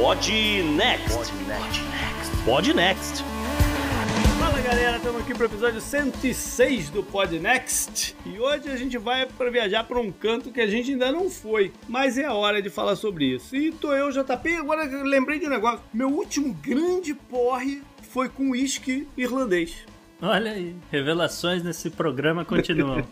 Pod Next. Pod Next. Fala galera, estamos aqui para o episódio 106 do Pod Next e hoje a gente vai para viajar para um canto que a gente ainda não foi, mas é a hora de falar sobre isso. E tô eu, JP, agora lembrei de um negócio: meu último grande porre foi com uísque irlandês. Olha aí, revelações nesse programa continuam.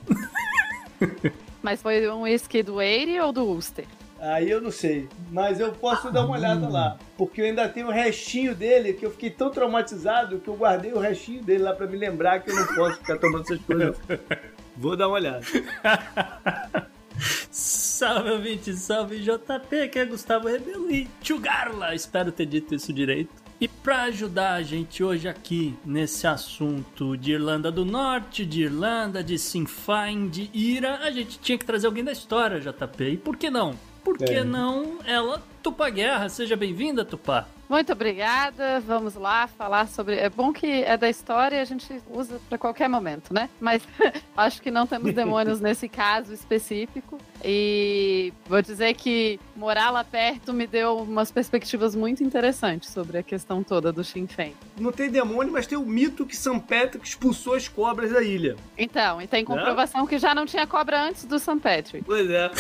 Mas foi um whisky do Eire ou do Ulster? Aí eu não sei, mas eu posso dar uma olhada lá, porque eu ainda tenho o restinho dele, que eu fiquei tão traumatizado que eu guardei o restinho dele lá para me lembrar que eu não posso ficar tomando essas coisas. Vou dar uma olhada. salve, ouvinte, salve JP, que é Gustavo Rebelo e Tchugarla. Espero ter dito isso direito. E para ajudar a gente hoje aqui nesse assunto de Irlanda do Norte, de Irlanda, de Sinfine, de Ira, a gente tinha que trazer alguém da história, JP. E por que não? Por que é. não ela, Tupá Guerra? Seja bem-vinda, Tupá. Muito obrigada. Vamos lá falar sobre. É bom que é da história e a gente usa para qualquer momento, né? Mas acho que não temos demônios nesse caso específico. E vou dizer que morar lá perto me deu umas perspectivas muito interessantes sobre a questão toda do Sinn Féin. Não tem demônio, mas tem o mito que São Patrick expulsou as cobras da ilha. Então, e tem comprovação que já não tinha cobra antes do São Patrick. Pois é.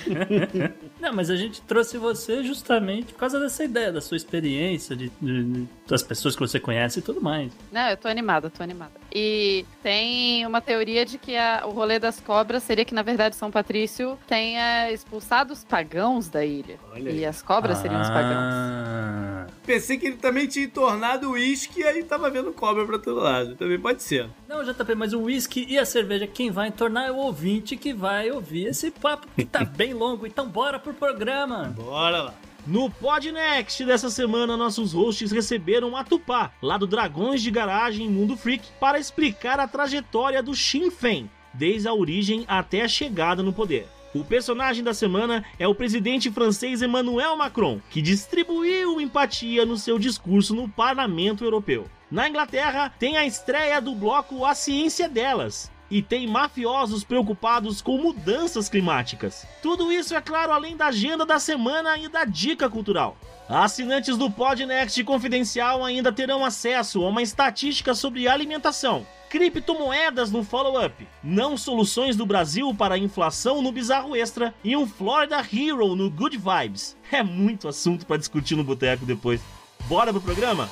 não, mas a gente trouxe você justamente por causa dessa ideia, da sua experiência experiência, de, de, das pessoas que você conhece e tudo mais. Não, eu tô animada, tô animada. E tem uma teoria de que a, o rolê das cobras seria que, na verdade, São Patrício tenha expulsado os pagãos da ilha. Olha e as cobras ah. seriam os pagãos. Ah. Pensei que ele também tinha tornado o uísque e aí tava vendo cobra pra todo lado. Também pode ser. Não, JP, mas o uísque e a cerveja, quem vai entornar é o ouvinte que vai ouvir esse papo que tá bem longo. Então bora pro programa. Bora lá. No Podnext dessa semana, nossos hosts receberam a Tupá, lá do Dragões de Garagem Mundo Freak, para explicar a trajetória do Sinn Féin, desde a origem até a chegada no poder. O personagem da semana é o presidente francês Emmanuel Macron, que distribuiu empatia no seu discurso no Parlamento Europeu. Na Inglaterra, tem a estreia do bloco A Ciência Delas, e tem mafiosos preocupados com mudanças climáticas. Tudo isso, é claro, além da agenda da semana e da dica cultural. Assinantes do Podnext Confidencial ainda terão acesso a uma estatística sobre alimentação, criptomoedas no follow-up, não soluções do Brasil para a inflação no Bizarro Extra e um Florida Hero no Good Vibes. É muito assunto para discutir no boteco depois. Bora pro programa?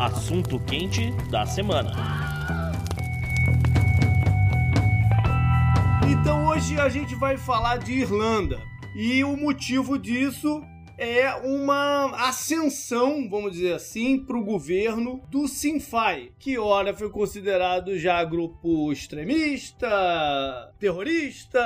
Assunto quente da semana. Então hoje a gente vai falar de Irlanda. E o motivo disso é uma ascensão, vamos dizer assim, para o governo do Sinfai, que ora foi considerado já grupo extremista, terrorista,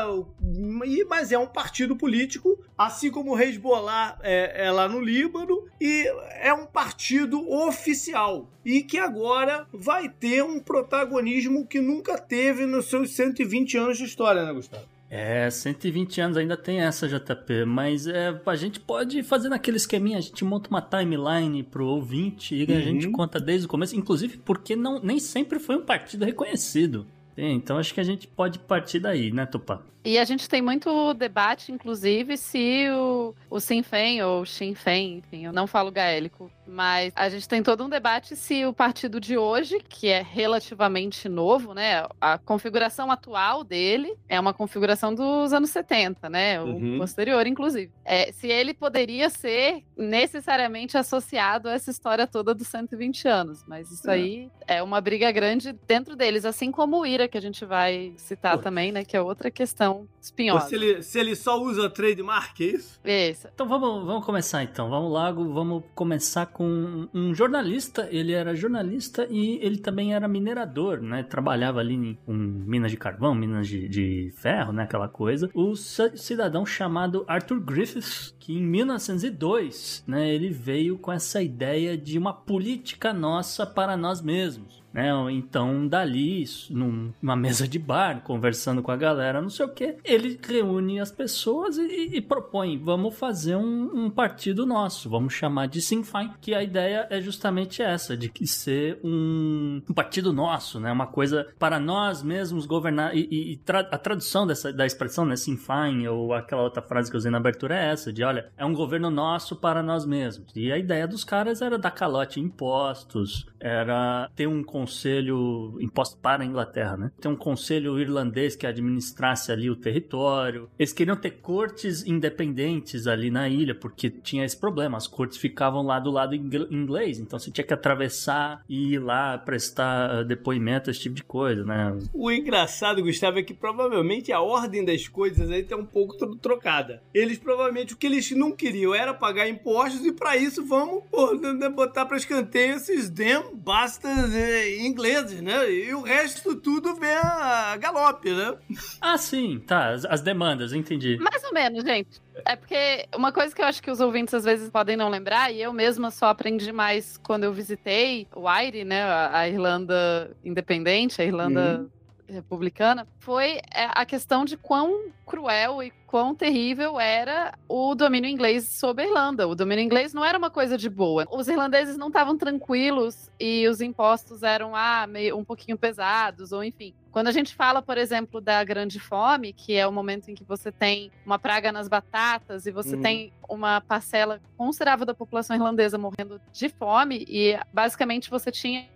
mas é um partido político, assim como o Hezbollah é, é lá no Líbano, e é um partido oficial e que agora vai ter um protagonismo que nunca teve nos seus 120 anos de história, né, Gustavo? É, 120 anos ainda tem essa JP, mas é, a gente pode fazer naquele esqueminha, a gente monta uma timeline pro ouvinte e uhum. a gente conta desde o começo, inclusive porque não, nem sempre foi um partido reconhecido. Então acho que a gente pode partir daí, né, Tupá? E a gente tem muito debate, inclusive, se o, o Féin ou Sinn Féin, enfim, eu não falo gaélico, mas a gente tem todo um debate se o partido de hoje, que é relativamente novo, né, a configuração atual dele é uma configuração dos anos 70, né, o uhum. posterior, inclusive. É, se ele poderia ser necessariamente associado a essa história toda dos 120 anos, mas isso é. aí é uma briga grande dentro deles, assim como o Ira, que a gente vai citar Pô. também, né, que é outra questão espinhosa. Se ele, se ele só usa trademark, é isso? Isso. Então vamos, vamos começar então. Vamos lá, vamos começar com um jornalista. Ele era jornalista e ele também era minerador, né? Trabalhava ali em, em minas de carvão, minas de, de ferro, né? Aquela coisa. O cidadão chamado Arthur Griffiths, que em 1902, né? Ele veio com essa ideia de uma política nossa para nós mesmos. Né? Então, dali, numa mesa de bar, conversando com a galera, não sei o que, ele reúne as pessoas e, e propõe: vamos fazer um, um, partido nosso, vamos chamar de Sinn Féin, que a ideia é justamente essa, de que ser um, um partido nosso, né? Uma coisa para nós mesmos governar. E, e tra a tradução dessa, da expressão, né? Sinn Féin, ou aquela outra frase que eu usei na abertura é essa, de olha, é um governo nosso para nós mesmos. E a ideia dos caras era dar calote em impostos, era ter um conselho imposto para a Inglaterra, né? Ter um conselho irlandês que administrasse ali o território. Eles queriam ter cortes independentes ali na ilha, porque tinha esse problema, as cortes ficavam lá do lado inglês, então você tinha que atravessar e ir lá prestar depoimento, esse tipo de coisa, né? O engraçado, Gustavo, é que provavelmente a ordem das coisas aí tá um pouco trocada. Eles provavelmente o que eles não queriam era pagar impostos e para isso vamos pô, botar para escanteio esses dem bastas eh, ingleses, né? E o resto tudo vem a galope, né? Ah, sim, tá. As, as demandas, entendi. Mais ou menos, gente. É porque uma coisa que eu acho que os ouvintes às vezes podem não lembrar, e eu mesma só aprendi mais quando eu visitei o Aire, né? A Irlanda independente, a Irlanda. Uhum republicana foi é, a questão de quão cruel e quão terrível era o domínio inglês sobre a Irlanda. O domínio inglês não era uma coisa de boa. Os irlandeses não estavam tranquilos e os impostos eram ah, meio, um pouquinho pesados, ou enfim. Quando a gente fala, por exemplo, da grande fome, que é o momento em que você tem uma praga nas batatas e você uhum. tem uma parcela considerável da população irlandesa morrendo de fome, e basicamente você tinha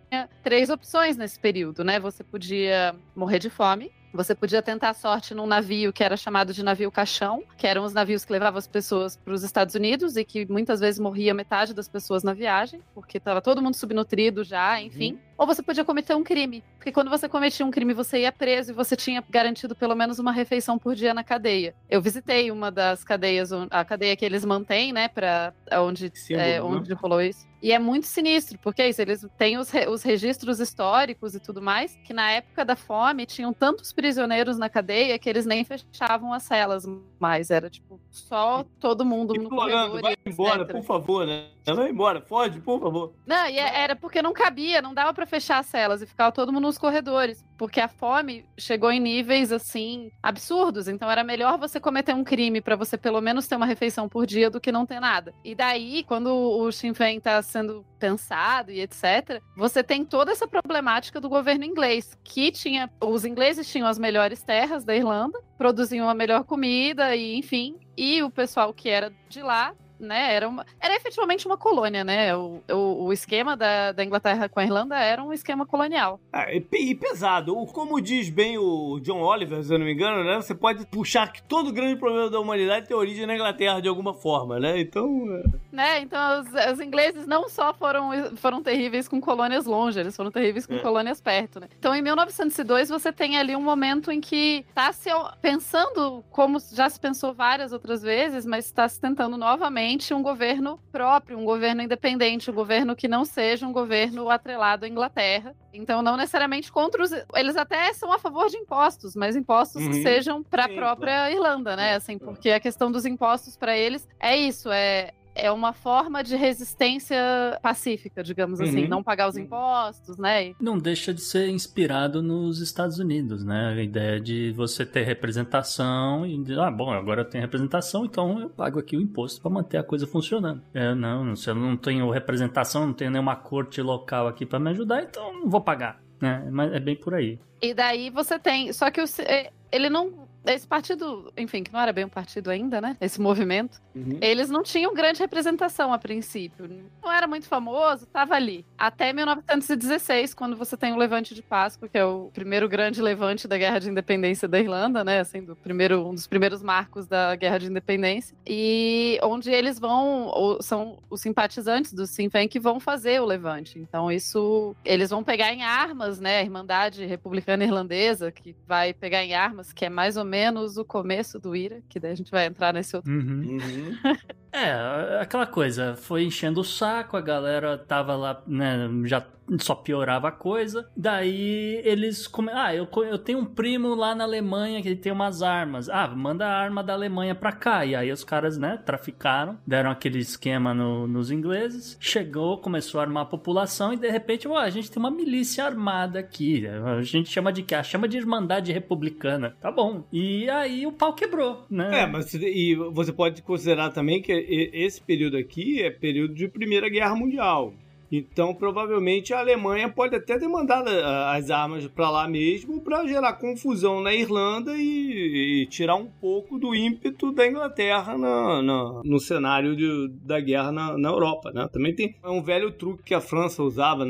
três opções nesse período, né? Você podia morrer de fome, você podia tentar sorte num navio que era chamado de navio caixão, que eram os navios que levavam as pessoas para os Estados Unidos e que muitas vezes morria metade das pessoas na viagem, porque estava todo mundo subnutrido já, enfim. Uhum. Ou você podia cometer um crime, porque quando você cometia um crime você ia preso e você tinha garantido pelo menos uma refeição por dia na cadeia. Eu visitei uma das cadeias, a cadeia que eles mantêm, né, para onde, Símbolo, é, onde né? rolou isso. E é muito sinistro, porque é isso, eles têm os, re, os registros históricos e tudo mais, que na época da fome tinham tantos prisioneiros na cadeia que eles nem fechavam as celas mais. Era tipo, só todo mundo no corredor. Vai embora, por favor, né? Vai embora, foge, por favor. Não, e é, era porque não cabia, não dava para fechar as celas e ficava todo mundo nos corredores. Porque a fome chegou em níveis assim absurdos. Então era melhor você cometer um crime para você pelo menos ter uma refeição por dia do que não ter nada. E daí, quando o Sinn Féin tá sendo pensado e etc., você tem toda essa problemática do governo inglês, que tinha. Os ingleses tinham as melhores terras da Irlanda, produziam a melhor comida e, enfim. E o pessoal que era de lá né, era, uma, era efetivamente uma colônia, né? O, o, o, esquema da, da Inglaterra com a Irlanda era um esquema colonial. Ah, e, e, pesado. Como diz bem o John Oliver, se eu não me engano, né? Você pode puxar que todo grande problema da humanidade tem origem na Inglaterra de alguma forma, né? Então. É... Né? Então, os, os, ingleses não só foram, foram terríveis com colônias longe, eles foram terríveis com é. colônias perto, né? Então, em 1902, você tem ali um momento em que está se pensando, como já se pensou várias outras vezes, mas está se tentando novamente um governo próprio, um governo independente, um governo que não seja um governo atrelado à Inglaterra. Então, não necessariamente contra os. Eles até são a favor de impostos, mas impostos uhum. que sejam para a própria Irlanda, né? Assim, porque a questão dos impostos para eles é isso: é é uma forma de resistência pacífica, digamos assim, uhum. assim, não pagar os impostos, né? Não deixa de ser inspirado nos Estados Unidos, né? A ideia de você ter representação e dizer, ah, bom, agora eu tenho representação, então eu pago aqui o imposto para manter a coisa funcionando. É, não, se eu não tenho representação, não tenho nenhuma corte local aqui para me ajudar, então não vou pagar. Né? Mas é bem por aí. E daí você tem. Só que o, é, ele não esse partido, enfim, que não era bem um partido ainda, né? Esse movimento, uhum. eles não tinham grande representação a princípio. Não era muito famoso, tava ali. Até 1916, quando você tem o Levante de Páscoa, que é o primeiro grande levante da Guerra de Independência da Irlanda, né? Assim, do primeiro, um dos primeiros marcos da Guerra de Independência. E onde eles vão, ou são os simpatizantes do Sinn Féin que vão fazer o levante. Então, isso, eles vão pegar em armas, né? A Irmandade Republicana Irlandesa, que vai pegar em armas, que é mais ou menos o começo do Ira, que daí a gente vai entrar nesse outro. Uhum. É, aquela coisa, foi enchendo o saco, a galera tava lá, né, já só piorava a coisa. Daí eles. Come... Ah, eu, eu tenho um primo lá na Alemanha que ele tem umas armas. Ah, manda a arma da Alemanha pra cá. E aí os caras, né, traficaram, deram aquele esquema no, nos ingleses. Chegou, começou a armar a população e de repente, oh, a gente tem uma milícia armada aqui. A gente chama de quê? Ah, chama de Irmandade Republicana. Tá bom. E aí o pau quebrou, né? É, mas e você pode considerar também que esse período aqui é período de Primeira Guerra Mundial. Então, provavelmente a Alemanha pode até ter mandado ah, as armas para lá mesmo para gerar confusão na Irlanda e, e, tirar um pouco do ímpeto da Inglaterra na, na, no cenário de, da guerra na, na, Europa. Né? Também tem é um velho truque que a França usava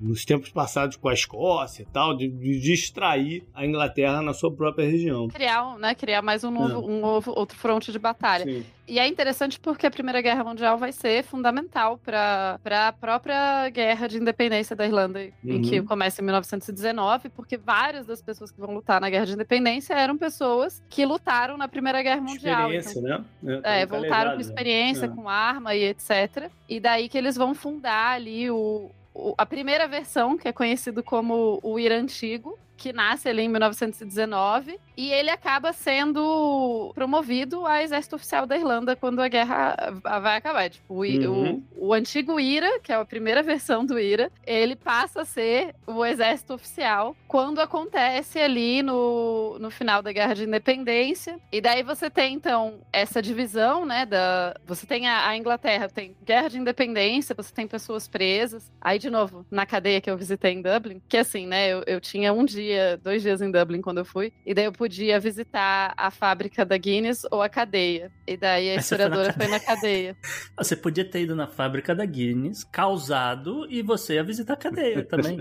nos tempos passados com a Escócia e tal, de, de, distrair a Inglaterra na sua própria região. Criar, né, criar mais um novo, é. um novo outro fronte de batalha. Sim. E é interessante porque a Primeira Guerra Mundial vai ser fundamental para a própria guerra de independência da Irlanda, uhum. em que uhum. começa em 1919, porque várias das pessoas que vão lutar na Guerra de Independência eram pessoas que lutaram na Primeira Guerra Mundial. Experiência, então, né? É, voltaram com experiência, né? com arma e etc. E daí que eles vão fundar ali o, a primeira versão, que é conhecido como o IRA Antigo, que nasce ali em 1919, e ele acaba sendo promovido a exército oficial da Irlanda quando a guerra vai acabar. Tipo, o, uhum. o, o, antigo IRA, que é a primeira versão do IRA, ele passa a ser o exército oficial quando acontece ali no, no final da Guerra de Independência. E daí você tem, então, essa divisão, né? Da, você tem a, a Inglaterra, tem Guerra de Independência, você tem pessoas presas. Aí, de novo, na cadeia que eu visitei em Dublin, que assim, né? Eu, eu tinha um dia dois dias em Dublin quando eu fui. E daí eu podia visitar a fábrica da Guinness ou a cadeia. E daí a historiadora foi na, foi na cadeia. Você podia ter ido na fábrica da Guinness, causado, e você ia visitar a cadeia também.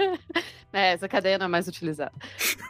é, essa cadeia não é mais utilizada.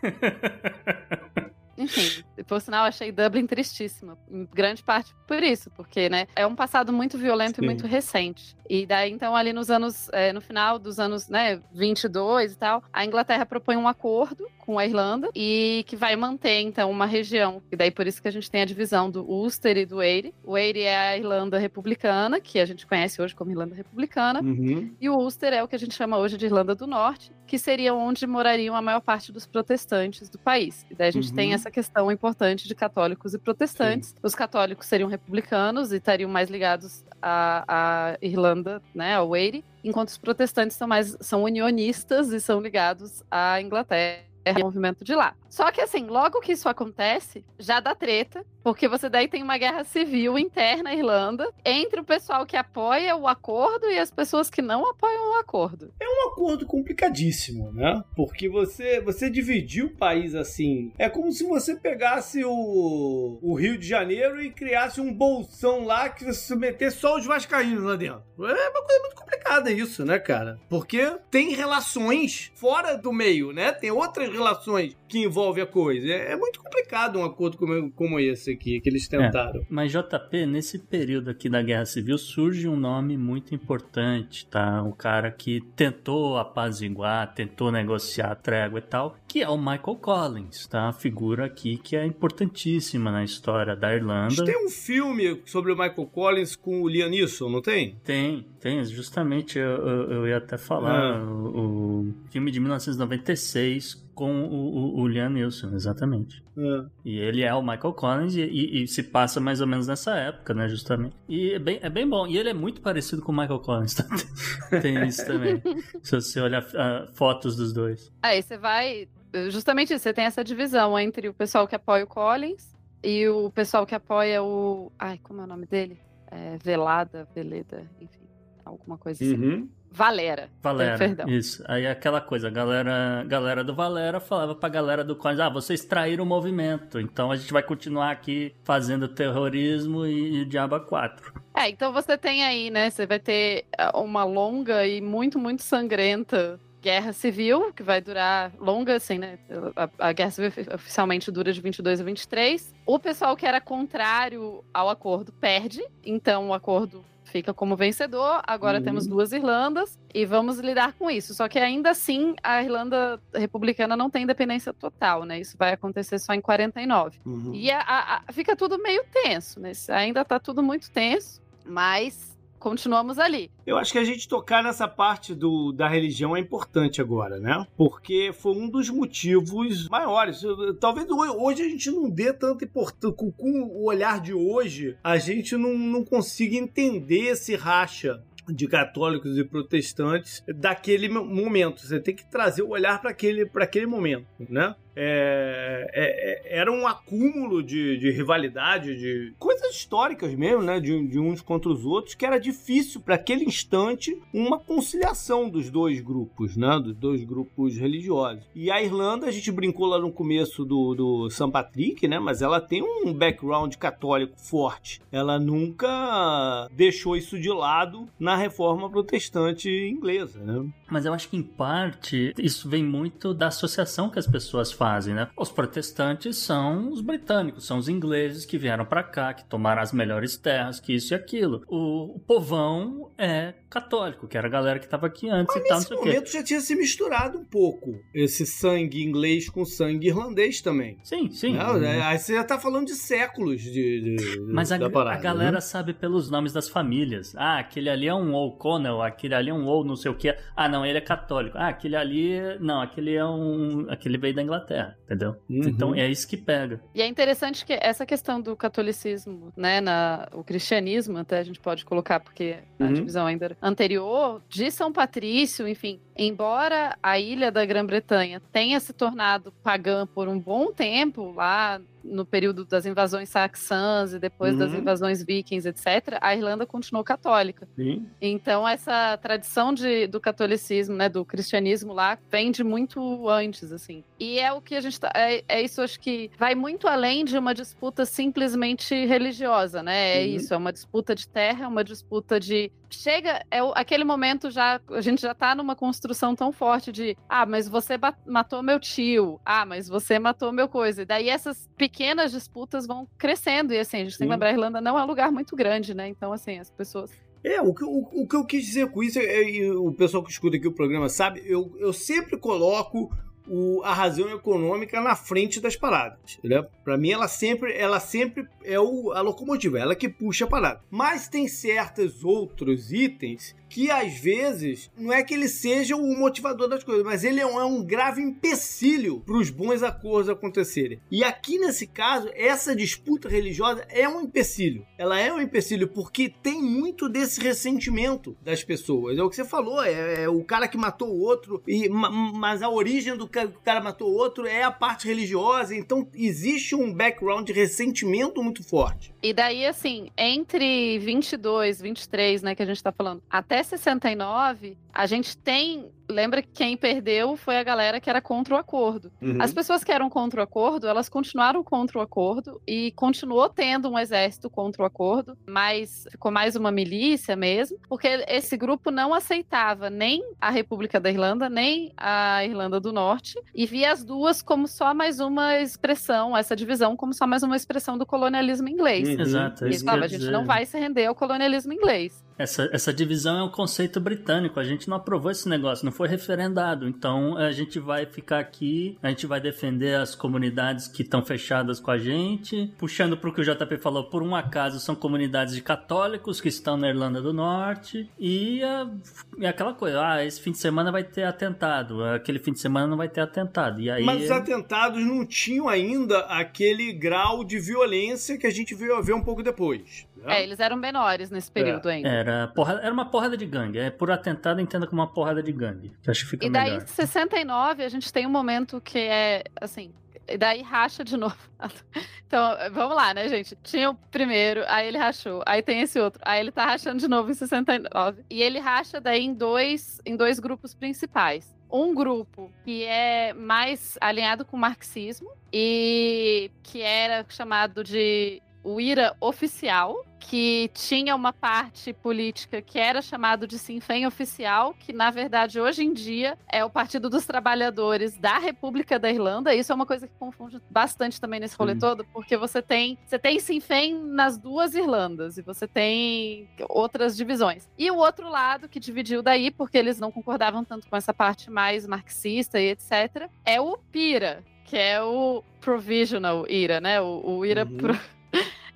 Enfim, por sinal, achei Dublin tristíssima. Em grande parte por isso, porque, né, é um passado muito violento Sim. e muito recente. E daí, então, ali nos anos, é, no final dos anos, né, 22 e tal, a Inglaterra propõe um acordo com a Irlanda e que vai manter, então, uma região. E daí, por isso que a gente tem a divisão do Ulster e do Eire. O Eire é a Irlanda republicana, que a gente conhece hoje como Irlanda republicana. Uhum. E o Ulster é o que a gente chama hoje de Irlanda do Norte, que seria onde morariam a maior parte dos protestantes do país. E daí a gente uhum. tem essa questão importante de católicos e protestantes. Sim. Os católicos seriam republicanos e estariam mais ligados à, à Irlanda, né, ao Eire, enquanto os protestantes são mais são unionistas e são ligados à Inglaterra é movimento de lá. Só que assim, logo que isso acontece, já dá treta, porque você daí tem uma guerra civil interna à Irlanda entre o pessoal que apoia o acordo e as pessoas que não apoiam o acordo. É um acordo complicadíssimo, né? Porque você você dividir o país assim, é como se você pegasse o, o Rio de Janeiro e criasse um bolsão lá que você metesse só os vascaínos lá dentro. É uma coisa muito complicada isso, né, cara? Porque tem relações fora do meio, né? Tem outras relações que envolve a coisa. É, é, muito complicado um acordo como, como esse aqui, que eles tentaram. É, mas, JP, nesse período aqui da Guerra Civil, surge um nome muito importante, tá? O cara que tentou apaziguar, tentou negociar a trégua e tal, que é o Michael Collins, tá? A figura aqui que é importantíssima na história da Irlanda. Tem um filme sobre o Michael Collins com o Liam Neeson, não tem? Tem, tem. Justamente eu, eu, eu ia até falar. Ah. O, o filme de 1996 com o, o, o Liam Neeson, exatamente. É. E ele é o Michael Collins e, e, e, se passa mais ou menos nessa época, né, justamente. E é bem, é bem bom. E ele é muito parecido com o Michael Collins, tá? Tem isso também. se você olhar uh, fotos dos dois. Aí você vai... Justamente isso, você tem essa divisão entre o pessoal que apoia o Collins e o pessoal que apoia o... Ai, como é o nome dele? É, Velada, Veleda, enfim, alguma coisa assim. Uhum. Valera. Valera, perdão. isso. Aí aquela coisa, a galera, galera do Valera falava pra galera do Coins, ah, vocês traíram o movimento, então a gente vai continuar aqui fazendo terrorismo e, e Diaba 4. É, então você tem aí, né, você vai ter ah, uma longa e muito, muito sangrenta guerra civil, que vai durar longa, assim, né? A, a guerra civil oficialmente dura de 22 a 23. O pessoal que era contrário ao acordo perde, então o acordo fica como vencedor. Agora uhum. temos duas Irlandas e vamos lidar com isso. Só que ainda assim a Irlanda republicana não tem independência total, né? Isso vai acontecer só em 49. Uhum. E a, a, fica tudo meio tenso, né? Ainda tá tudo muito tenso, mas continuamos ali. Eu acho que a gente tocar nessa parte do, da religião é importante agora, né? Porque foi um dos motivos maiores. Talvez hoje a gente não dê tanta importância. Com, com o olhar de hoje, a gente não, não consiga entender esse racha de católicos e protestantes daquele momento. Você tem que trazer o olhar para aquele, aquele momento, né? É, é, é, era um acúmulo de, de, rivalidade, de coisas históricas mesmo, né? De, de uns contra os outros, que era difícil para aquele instante uma conciliação dos dois grupos, né? Dos dois grupos religiosos. E a Irlanda, a gente brincou lá no começo do, do St. Patrick, né? Mas ela tem um background católico forte. Ela nunca deixou isso de lado na reforma protestante inglesa, né? Mas eu acho que, em parte, isso vem muito da associação que as pessoas fazem, né? Os protestantes são os britânicos, são os ingleses que vieram para cá, que tomaram as melhores terras, que isso e aquilo. O, o povão é católico, que era a galera que estava aqui antes Mas e tal, não sei o quê. momento já tinha se misturado um pouco esse sangue inglês com sangue irlandês também. Sim, sim. Né? Aí você já tá falando de séculos de, de Mas a, parada, a galera né? sabe pelos nomes das famílias. Ah, aquele ali é um O'Connell, aquele ali é um ou não sei o quê. Ah, não, ele é católico. Ah, aquele ali, não, aquele é um, aquele veio da Inglaterra, entendeu? Uhum. Então é isso que pega. E é interessante que essa questão do catolicismo, né, na o cristianismo, até a gente pode colocar porque a uhum. divisão ainda anterior de São Patrício, enfim, embora a ilha da Grã-Bretanha tenha se tornado pagã por um bom tempo lá no período das invasões saxãs e depois uhum. das invasões vikings, etc., a Irlanda continuou católica. Sim. Então, essa tradição de, do catolicismo, né, do cristianismo lá, vem de muito antes, assim. E é o que a gente tá. É, é isso, acho que vai muito além de uma disputa simplesmente religiosa, né? É uhum. isso, é uma disputa de terra, é uma disputa de. Chega, é aquele momento já. A gente já tá numa construção tão forte de. Ah, mas você matou meu tio. Ah, mas você matou meu coisa. E daí essas pequenas disputas vão crescendo. E assim, a gente Sim. tem que lembrar, a Irlanda não é um lugar muito grande, né? Então, assim, as pessoas. É, o que, o, o que eu quis dizer com isso, é, o pessoal que escuta aqui o programa sabe, eu, eu sempre coloco o, a razão econômica na frente das paradas. Né? Para mim, ela sempre, ela sempre é o, a locomotiva, ela que puxa a parada. Mas tem certos outros itens que às vezes não é que ele seja o motivador das coisas, mas ele é um, é um grave empecilho para os bons acordos acontecerem. E aqui nesse caso, essa disputa religiosa é um empecilho. Ela é um empecilho porque tem muito desse ressentimento das pessoas. É o que você falou, é, é o cara que matou o outro, e, mas a origem do cara, o cara matou o outro é a parte religiosa, então existe um background de ressentimento muito forte. E daí, assim, entre 22, 23, né, que a gente tá falando, até 69, a gente tem lembra que quem perdeu foi a galera que era contra o acordo. Uhum. As pessoas que eram contra o acordo, elas continuaram contra o acordo e continuou tendo um exército contra o acordo, mas ficou mais uma milícia mesmo, porque esse grupo não aceitava nem a República da Irlanda, nem a Irlanda do Norte, e via as duas como só mais uma expressão, essa divisão como só mais uma expressão do colonialismo inglês. Uhum. Exato. E falava, a gente não vai se render ao colonialismo inglês. Essa, essa divisão é um conceito britânico, a gente não aprovou esse negócio, não foi referendado. Então a gente vai ficar aqui, a gente vai defender as comunidades que estão fechadas com a gente. Puxando para o que o JP falou, por um acaso são comunidades de católicos que estão na Irlanda do Norte. E é aquela coisa, ah, esse fim de semana vai ter atentado, aquele fim de semana não vai ter atentado. E aí, Mas os atentados não tinham ainda aquele grau de violência que a gente veio ver um pouco depois. É, eles eram menores nesse período é. ainda. Era, porra, era uma porrada de gangue. É, por atentado, entenda como uma porrada de gangue. Que acho que fica e daí, melhor. em 69, a gente tem um momento que é, assim, e daí racha de novo. Então, vamos lá, né, gente? Tinha o primeiro, aí ele rachou, aí tem esse outro, aí ele tá rachando de novo em 69. E ele racha daí em dois, em dois grupos principais. Um grupo que é mais alinhado com o marxismo e que era chamado de o IRA oficial, que tinha uma parte política que era chamado de Sinn Féin oficial, que na verdade hoje em dia é o Partido dos Trabalhadores da República da Irlanda. Isso é uma coisa que confunde bastante também nesse rolê todo, porque você tem você tem Sinn Féin nas duas Irlandas e você tem outras divisões. E o outro lado que dividiu daí, porque eles não concordavam tanto com essa parte mais marxista e etc, é o PIRA, que é o Provisional IRA, né? O, o IRA Uhum. pro...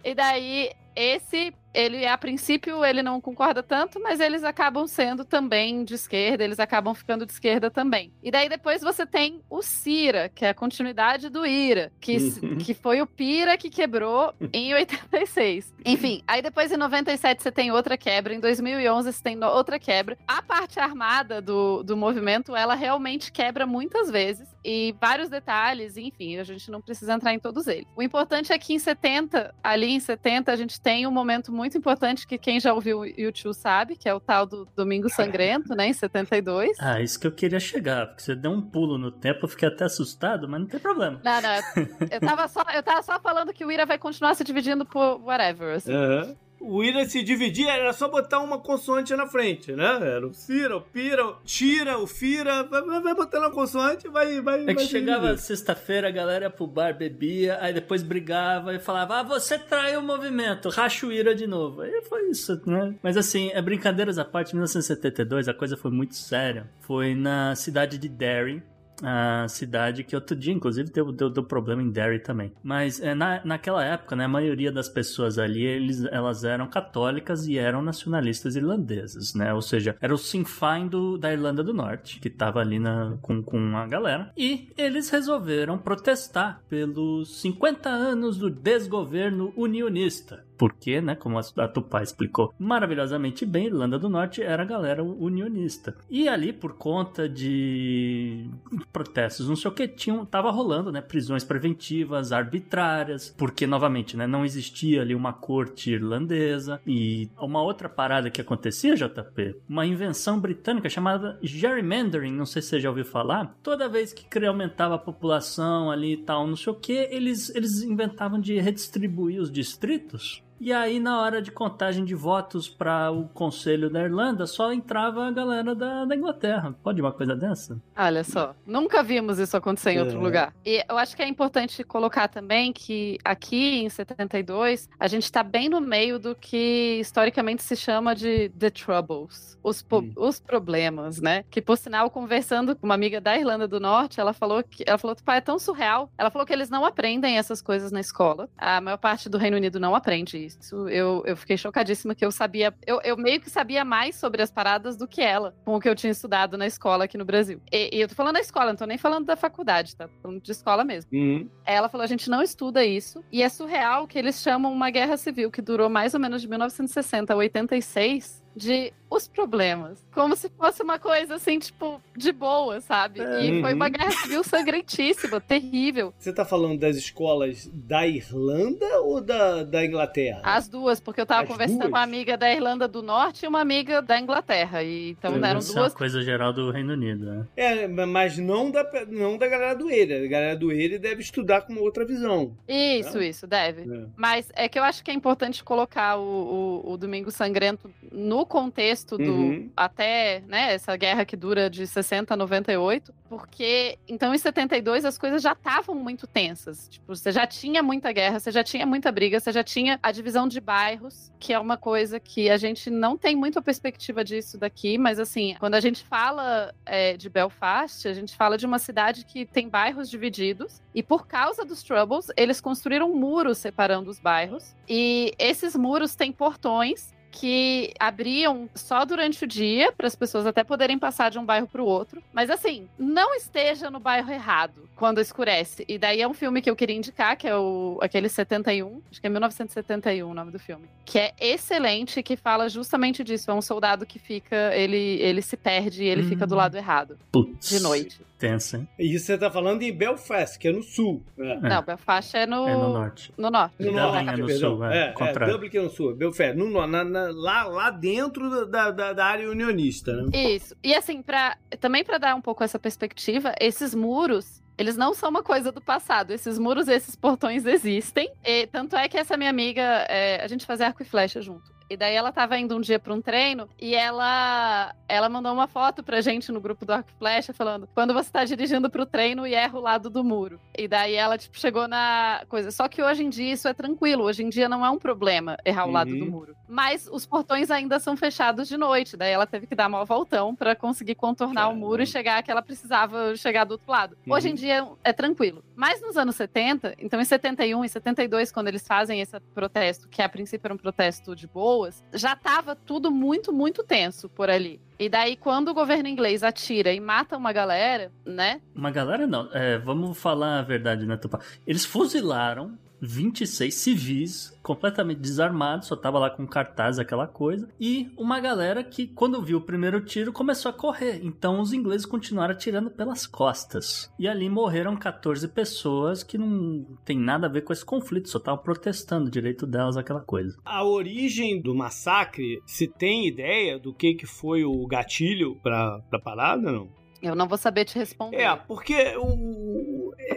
E daí esse ele a princípio ele não concorda tanto, mas eles acabam sendo também de esquerda, eles acabam ficando de esquerda também. E daí depois você tem o Cira, que é a continuidade do Ira, que, Uhum. que foi o Pira que quebrou em 86. Enfim, aí depois em 97 você tem outra quebra, em 2011 você tem outra quebra. A parte armada do, do movimento, ela realmente quebra muitas vezes e vários detalhes, enfim, a gente não precisa entrar em todos eles. O importante é que em 70, ali em 70, a gente tem um momento muito importante que quem já ouviu o YouTube sabe, que é o tal do Domingo Sangrento, né, em 72. Ah, isso que eu queria chegar, porque você deu um pulo no tempo, eu fiquei até assustado, mas não tem problema. Não, não, eu tava só, eu tava só falando que o Ira vai continuar se dividindo por whatever, assim. Aham. O IRA se dividia, era só botar uma consoante na frente, né? Era o Cira, o Pira, o Tira, o Fira, vai, vai, botando a consoante e vai, vai. É que vai chegava sexta-feira, a galera ia pro bar, bebia, aí depois brigava e falava: Ah, você traiu o movimento, racha o ira de novo. Aí foi isso, né? Mas assim, é brincadeiras à parte, em 1972 a coisa foi muito séria. Foi na cidade de Derry. A cidade que outro dia, inclusive, deu, deu, deu problema em Derry também. Mas é, na, naquela época, né, a maioria das pessoas ali, eles, elas eram católicas e eram nacionalistas irlandesas, né? Ou seja, era o Sinn Féin do, da Irlanda do Norte, que tava ali na, com, com a galera. E eles resolveram protestar pelos 50 anos do desgoverno unionista. Porque, né, como a Tupá explicou maravilhosamente bem, Irlanda do Norte era a galera unionista. E ali, por conta de protestos, não sei o que, tinham, tava rolando, né, prisões preventivas, arbitrárias, porque, novamente, né, não existia ali uma corte irlandesa. E uma outra parada que acontecia, JP, uma invenção britânica chamada gerrymandering, não sei se você já ouviu falar. Toda vez que aumentava a população ali e tal, não sei o que, eles, eles inventavam de redistribuir os distritos. E aí, na hora de contagem de votos para o Conselho da Irlanda, só entrava a galera da, da Inglaterra. Pode uma coisa dessa? Olha só, nunca vimos isso acontecer em outro É. lugar. E eu acho que é importante colocar também que aqui em 72, a gente tá bem no meio do que historicamente se chama de The Troubles, os, po- Hum. os problemas, né? Que por sinal, conversando com uma amiga da Irlanda do Norte, ela falou que ela falou, pai, é tão surreal. Ela falou que eles não aprendem essas coisas na escola. A maior parte do Reino Unido não aprende isso. Eu, eu fiquei chocadíssima que eu sabia. Eu, eu meio que sabia mais sobre as paradas do que ela, com o que eu tinha estudado na escola aqui no Brasil. E, e eu tô falando da escola, não tô nem falando da faculdade, tá? Tô falando de escola mesmo. Uhum. Ela falou: a gente não estuda isso. E é surreal que eles chamam uma guerra civil que durou mais ou menos de 1960 a 86 de os problemas. Como se fosse uma coisa assim, tipo, de boa, sabe? E foi uma Uhum. guerra civil sangrentíssima, terrível. Você tá falando das escolas da Irlanda ou da, da Inglaterra? As duas, porque eu tava As conversando duas? com uma amiga da Irlanda do Norte e uma amiga da Inglaterra. E então Uhum. eram Isso é duas. uma coisa geral do Reino Unido, né? É, mas não da, não da galera do ERE. A galera do ERE deve estudar com uma outra visão. Isso, isso, deve. É. Mas é que eu acho que é importante colocar o, o, o Domingo Sangrento no contexto do Uhum. até né, essa guerra que dura de 60 a 98, porque então em 72 as coisas já estavam muito tensas. Tipo, você já tinha muita guerra, você já tinha muita briga, você já tinha a divisão de bairros, que é uma coisa que a gente não tem muita perspectiva disso daqui, mas assim, quando a gente fala é, de Belfast, a gente fala de uma cidade que tem bairros divididos, e por causa dos Troubles, eles construíram muros separando os bairros, e esses muros têm portões que abriam só durante o dia para as pessoas até poderem passar de um bairro para o outro. Mas assim, não esteja no bairro errado quando escurece. E daí é um filme que eu queria indicar, que é o aquele 71, acho que é 1971 o nome do filme, que é excelente, que fala justamente disso. É um soldado que fica, ele ele se perde, e ele Hum. fica do lado errado Putz. de noite. Tenso, hein? Isso você tá falando em Belfast, que é no sul. É. Não, Belfast é no, É no norte. no norte. No Dublin norte, é no perdão. sul, é, é, é. Dublin que é no sul, Belfast, no, no- na- na- lá, lá dentro da, da, da área unionista, né? Isso. E assim, pra, também para dar um pouco essa perspectiva, esses muros. Eles não são uma coisa do passado. Esses muros, esses portões existem. E tanto é que essa minha amiga, é, a gente fazia arco e flecha junto. E daí ela tava indo um dia pra um treino e ela ela mandou uma foto pra gente no grupo do Arco Flecha falando: "Quando você tá dirigindo pro treino e erra o lado do muro". E daí ela tipo chegou na coisa. Só que hoje em dia isso é tranquilo, hoje em dia não é um problema errar o lado do Uhum. muro. Mas os portões ainda são fechados de noite, daí ela teve que dar uma voltão pra conseguir contornar o muro e chegar que ela precisava chegar do outro lado. Hoje em Uhum. dia é tranquilo. Mas nos anos 70, então em 71 e 72 quando eles fazem esse protesto, que a princípio era um protesto de boas, já tava tudo muito, muito tenso por ali. E daí, quando o governo inglês atira e mata uma galera, né? Uma galera não. É, vamos falar a verdade, né, Tupá? Eles fuzilaram 26 civis completamente desarmados, só tava lá com cartaz, aquela coisa. E uma galera que, quando viu o primeiro tiro, começou a correr. Então os ingleses continuaram atirando pelas costas. E ali morreram 14 pessoas que não tem nada a ver com esse conflito, só estavam protestando o direito delas, aquela coisa. A origem do massacre, se tem ideia do que, que foi o gatilho pra, pra parada, não? Eu não vou saber te responder. É, porque o,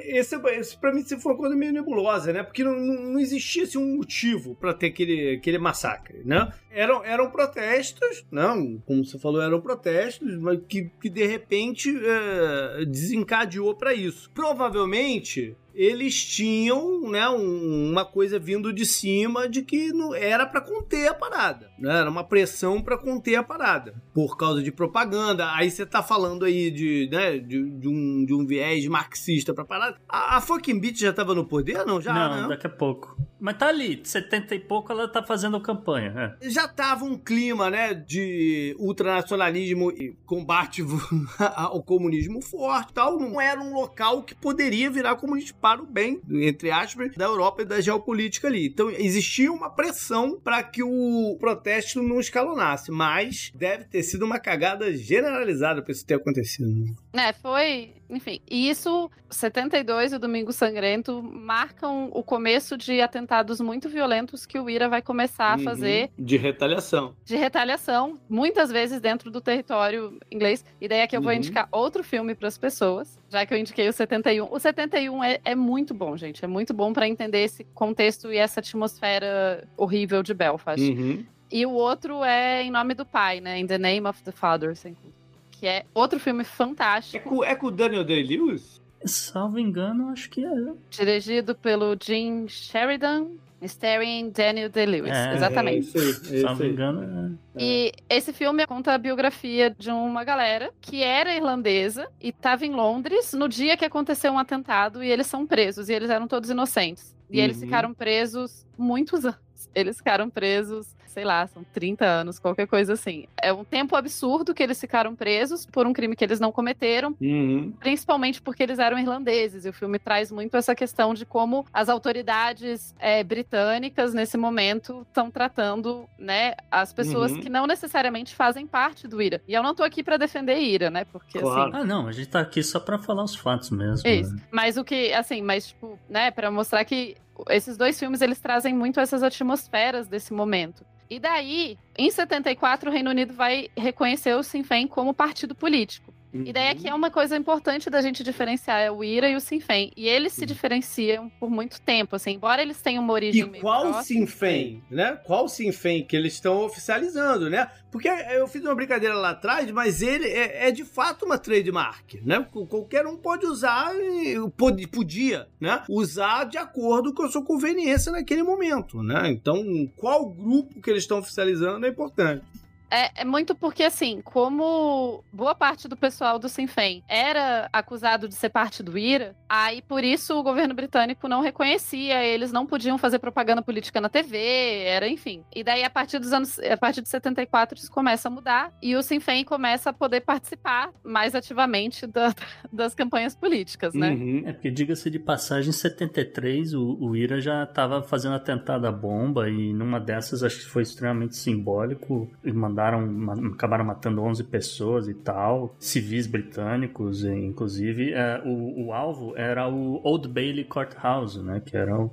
esse, esse pra mim foi uma coisa meio nebulosa, né? Porque não, não existia assim, um motivo pra ter aquele, aquele massacre, né? Eram, eram protestos, não, como você falou, eram protestos, mas que, que de repente é, desencadeou pra isso. Provavelmente eles tinham né, um- uma coisa vindo de cima de que não era pra conter a parada, né? Era uma pressão pra conter a parada por causa de propaganda. Aí você tá falando aí de, né, de, de um, de um viés marxista pra parada. A, a fucking Beat já tava no poder, não? Já, não, né? daqui a pouco. Mas tá ali, 70 e pouco ela tá fazendo campanha. é. já tava um clima, né, de ultranacionalismo e combate ao comunismo forte e tal. Não era um local que poderia virar comunista para o bem, entre aspas, da Europa e da geopolítica ali. Então existia uma pressão para que o protesto não escalonasse, mas deve ter sido uma cagada generalizada para isso ter acontecido. né? É, foi. Enfim, e isso, 72 e o Domingo Sangrento marcam o começo de atentados muito violentos que o IRA vai começar a Uhum. fazer De retaliação. de retaliação, muitas vezes dentro do território inglês. E daí aqui eu vou Uhum. indicar outro filme para as pessoas, já que eu indiquei o 71. O 71 é, é muito bom, gente. É muito bom para entender esse contexto e essa atmosfera horrível de Belfast. Uhum. E o outro é Em Nome do Pai, né? In the Name of the Father, sem culpa. que é outro filme É fantástico, com, é com o Daniel Day-Lewis? Salvo engano, acho que é. dirigido pelo Jim Sheridan, starring Daniel Day-Lewis. É, Exatamente. É isso aí, é Salvo isso aí. engano, é. E esse filme conta a biografia de uma galera que era irlandesa e estava em Londres no dia que aconteceu um atentado e eles são presos. E eles eram todos inocentes. E eles Uhum. ficaram presos muitos anos. Eles ficaram presos, sei lá, são 30 anos, qualquer coisa assim. É um tempo absurdo que eles ficaram presos por um crime que eles não cometeram, Uhum. principalmente porque eles eram irlandeses. E o filme traz muito essa questão de como as autoridades é, britânicas, nesse momento, estão tratando né, as pessoas Uhum. que não necessariamente fazem parte do IRA. E eu não tô aqui para defender IRA, né? Porque Claro. assim. Ah, não, a gente tá aqui só pra falar os fatos mesmo. Isso. né? Mas o que, assim, mas, tipo, né, pra mostrar que esses dois filmes eles trazem muito essas atmosferas desse momento. E daí, em 74, o Reino Unido vai reconhecer o Sinn Féin como partido político. E daí aqui é uma coisa importante da gente diferenciar é o IRA e o Sinn Féin. E eles se Uhum. diferenciam por muito tempo, assim, embora eles tenham uma origem E qual Féin, né? Qual Sinn Féin que eles estão oficializando, né? Porque eu fiz uma brincadeira lá atrás, mas ele é, é de fato uma trademark, né? Qu- Qualquer um pode usar, e pod- podia, né? Usar de acordo com a sua conveniência naquele momento, né? Então, qual grupo que eles estão oficializando é importante. É, é muito porque, assim, como boa parte do pessoal do Sinn Féin era acusado de ser parte do IRA, aí por isso o governo britânico não reconhecia, eles não podiam fazer propaganda política na TV, era enfim. E daí, a partir dos anos, a partir de 74, isso começa a mudar e o Sinn Féin começa a poder participar mais ativamente da- das campanhas políticas, né? Uhum. É porque, diga-se de passagem, em 73 o, o IRA já tava fazendo atentado à bomba e numa dessas acho que foi extremamente simbólico e mandaram mandaram, acabaram matando 11 pessoas e tal, civis britânicos, inclusive. É, o, o, alvo era o Old Bailey Courthouse, né? Que era o,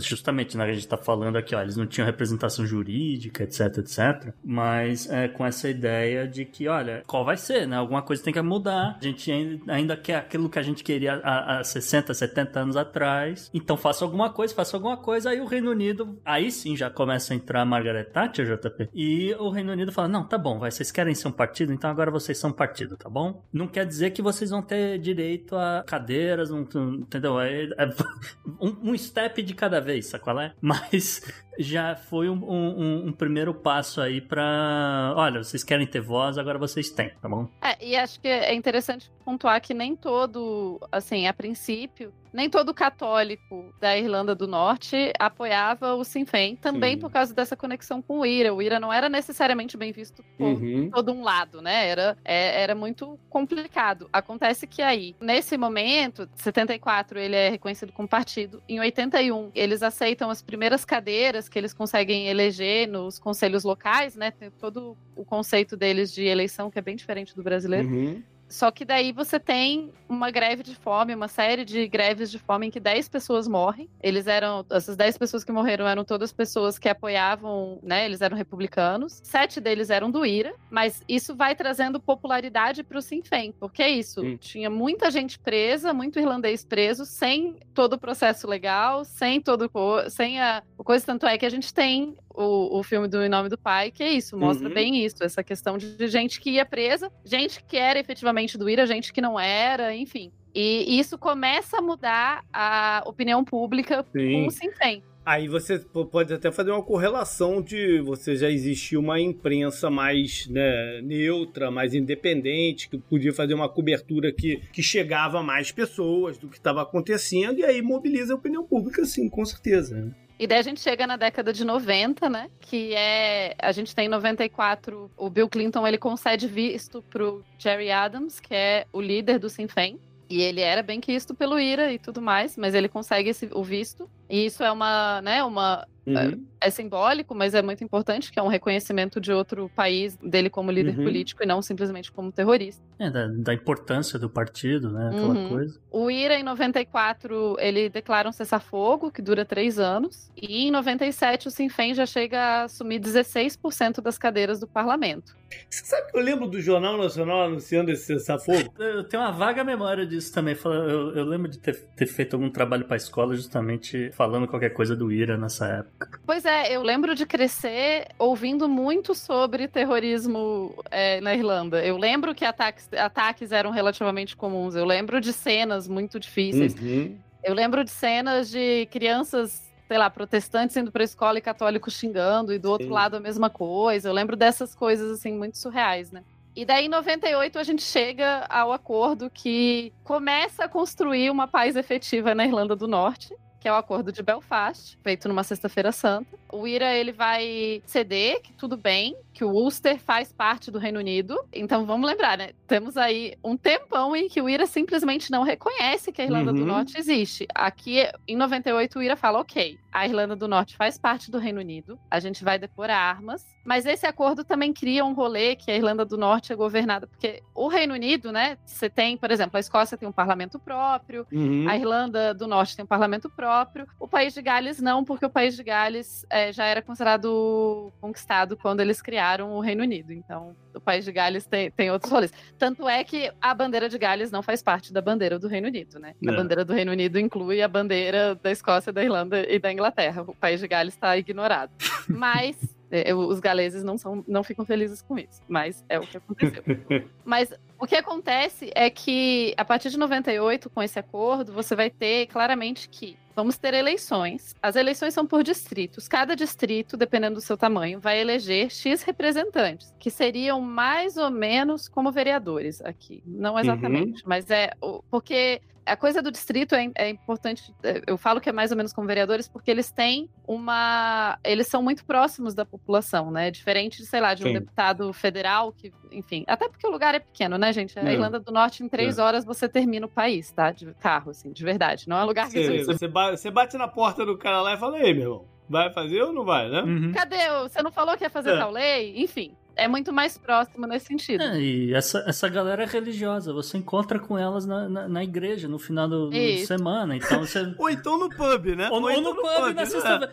justamente, né, a gente tá falando aqui, ó, eles não tinham representação jurídica, etc, etc. Mas é, com essa ideia de que, olha, qual vai ser, né? Alguma coisa tem que mudar. A gente ainda, quer aquilo que a gente queria há, há 60, 70 anos atrás. Então faça alguma coisa, faça alguma coisa. Aí o Reino Unido, aí sim já começa a entrar a Margaret Thatcher, JP. E o Reino Unido fala: não, tá bom, vai, vocês querem ser um partido, então agora vocês são partido, tá bom? Não quer dizer que vocês vão ter direito a cadeiras, um, entendeu? É, é um, um, step de cada vez, sabe qual é? Mas já foi um, um, um primeiro passo aí para, olha, vocês querem ter voz, agora vocês têm, tá bom? É, e acho que é interessante pontuar que nem todo, assim, a princípio, nem todo católico da Irlanda do Norte apoiava o Sinn Féin, também Sim. por causa dessa conexão com o IRA. O IRA não era necessariamente bem visto por uhum. todo um lado, né? Era, é, era muito complicado. Acontece que aí, nesse momento, 74 ele é reconhecido como partido, em 81 eles aceitam as primeiras cadeiras que eles conseguem eleger nos conselhos locais, né? Tem todo o conceito deles de eleição que é bem diferente do brasileiro. Uhum. Só que daí você tem uma greve de fome, uma série de greves de fome em que 10 pessoas morrem. Eles eram, essas 10 pessoas que morreram eram todas pessoas que apoiavam, né? Eles eram republicanos. Sete deles eram do IRA, mas isso vai trazendo popularidade para o Sinn Féin, porque é isso. Tinha muita gente presa, muito irlandês preso, sem todo o processo legal, sem todo sem a coisa tanto é que a gente tem o, o filme do Em Nome do Pai, que é isso, mostra uhum. bem isso, essa questão de, gente que ia presa, gente que era efetivamente do IRA, gente que não era, enfim. E isso começa a mudar a opinião pública Sim. com o Sinfém. Aí você pode até fazer uma correlação de você já existia uma imprensa mais né, neutra, mais independente, que podia fazer uma cobertura que, que chegava a mais pessoas do que estava acontecendo, e aí mobiliza a opinião pública, sim, com certeza. Né? E daí a gente chega na década de 90, né? Que é. A gente tem em 94, o Bill Clinton ele concede visto pro Jerry Adams, que é o líder do Sinn Féin. E ele era bem quisto pelo IRA e tudo mais, mas ele consegue esse, o visto. E isso é uma, né, uma Uhum. É, é, simbólico, mas é muito importante, que é um reconhecimento de outro país dele como líder uhum. político e não simplesmente como terrorista. É, da, da importância do partido, né? Aquela uhum. coisa. O IRA, em 94, ele declara um cessar-fogo, que dura três anos. E em 97, o Sinn Féin já chega a assumir 16% das cadeiras do parlamento. Você sabe que eu lembro do Jornal Nacional anunciando esse cessar-fogo? Eu tenho uma vaga memória disso também. Eu, eu lembro de ter, ter feito algum trabalho para a escola justamente falando qualquer coisa do IRA nessa época. Pois é, eu lembro de crescer ouvindo muito sobre terrorismo é, na Irlanda. Eu lembro que ataques, ataques eram relativamente comuns. Eu lembro de cenas muito difíceis. Uhum. Eu lembro de cenas de crianças sei lá, protestantes indo para a escola e católicos xingando, e do Sim. outro lado a mesma coisa. Eu lembro dessas coisas, assim, muito surreais, né? E daí, em 98, a gente chega ao acordo que começa a construir uma paz efetiva na Irlanda do Norte que é o Acordo de Belfast, feito numa Sexta-feira Santa. O IRA ele vai ceder, que tudo bem, que o Ulster faz parte do Reino Unido. Então vamos lembrar, né? Temos aí um tempão em que o IRA simplesmente não reconhece que a Irlanda uhum. do Norte existe. Aqui, em 98, o IRA fala: ok, a Irlanda do Norte faz parte do Reino Unido, a gente vai depor armas, mas esse acordo também cria um rolê que a Irlanda do Norte é governada, porque o Reino Unido, né? Você tem, por exemplo, a Escócia tem um parlamento próprio, uhum. a Irlanda do Norte tem um parlamento próprio, o País de Gales não, porque o País de Gales é, já era considerado conquistado quando eles criaram criaram o Reino Unido. Então, o país de Gales tem, tem outros rolês. Tanto é que a bandeira de Gales não faz parte da bandeira do Reino Unido, né? A bandeira do Reino Unido inclui a bandeira da Escócia, da Irlanda e da Inglaterra. O país de Gales está ignorado. Mas é, os galeses não, são, não ficam felizes com isso, mas é o que aconteceu. mas o que acontece é que, a partir de 98, com esse acordo, você vai ter claramente que vamos ter eleições. As eleições são por distritos. Cada distrito, dependendo do seu tamanho, vai eleger X representantes, que seriam mais ou menos como vereadores aqui. Não exatamente, uhum. mas é. Porque a coisa do distrito é, é, importante. É, eu falo que é mais ou menos como vereadores, porque eles têm uma. Eles são muito próximos da população, né? Diferente, sei lá, de um Sim. deputado federal, que, enfim. Até porque o lugar é pequeno, né, gente? A é. Irlanda do Norte, em três é. horas, você termina o país, tá? De carro, assim, de verdade. Não é um lugar que Sim, você, você bate na porta do cara lá e fala, ei, meu irmão. Vai fazer ou não vai, né? Uhum. Cadê? Você não falou que ia fazer é. tal lei? Enfim. é muito mais próximo nesse sentido. É, e essa, essa galera é religiosa, você encontra com elas na, na, na igreja no final do, do semana. Então você. Ou então no pub, né? Ou, ou, ou no, no, pub, pub na né? sexta-feira.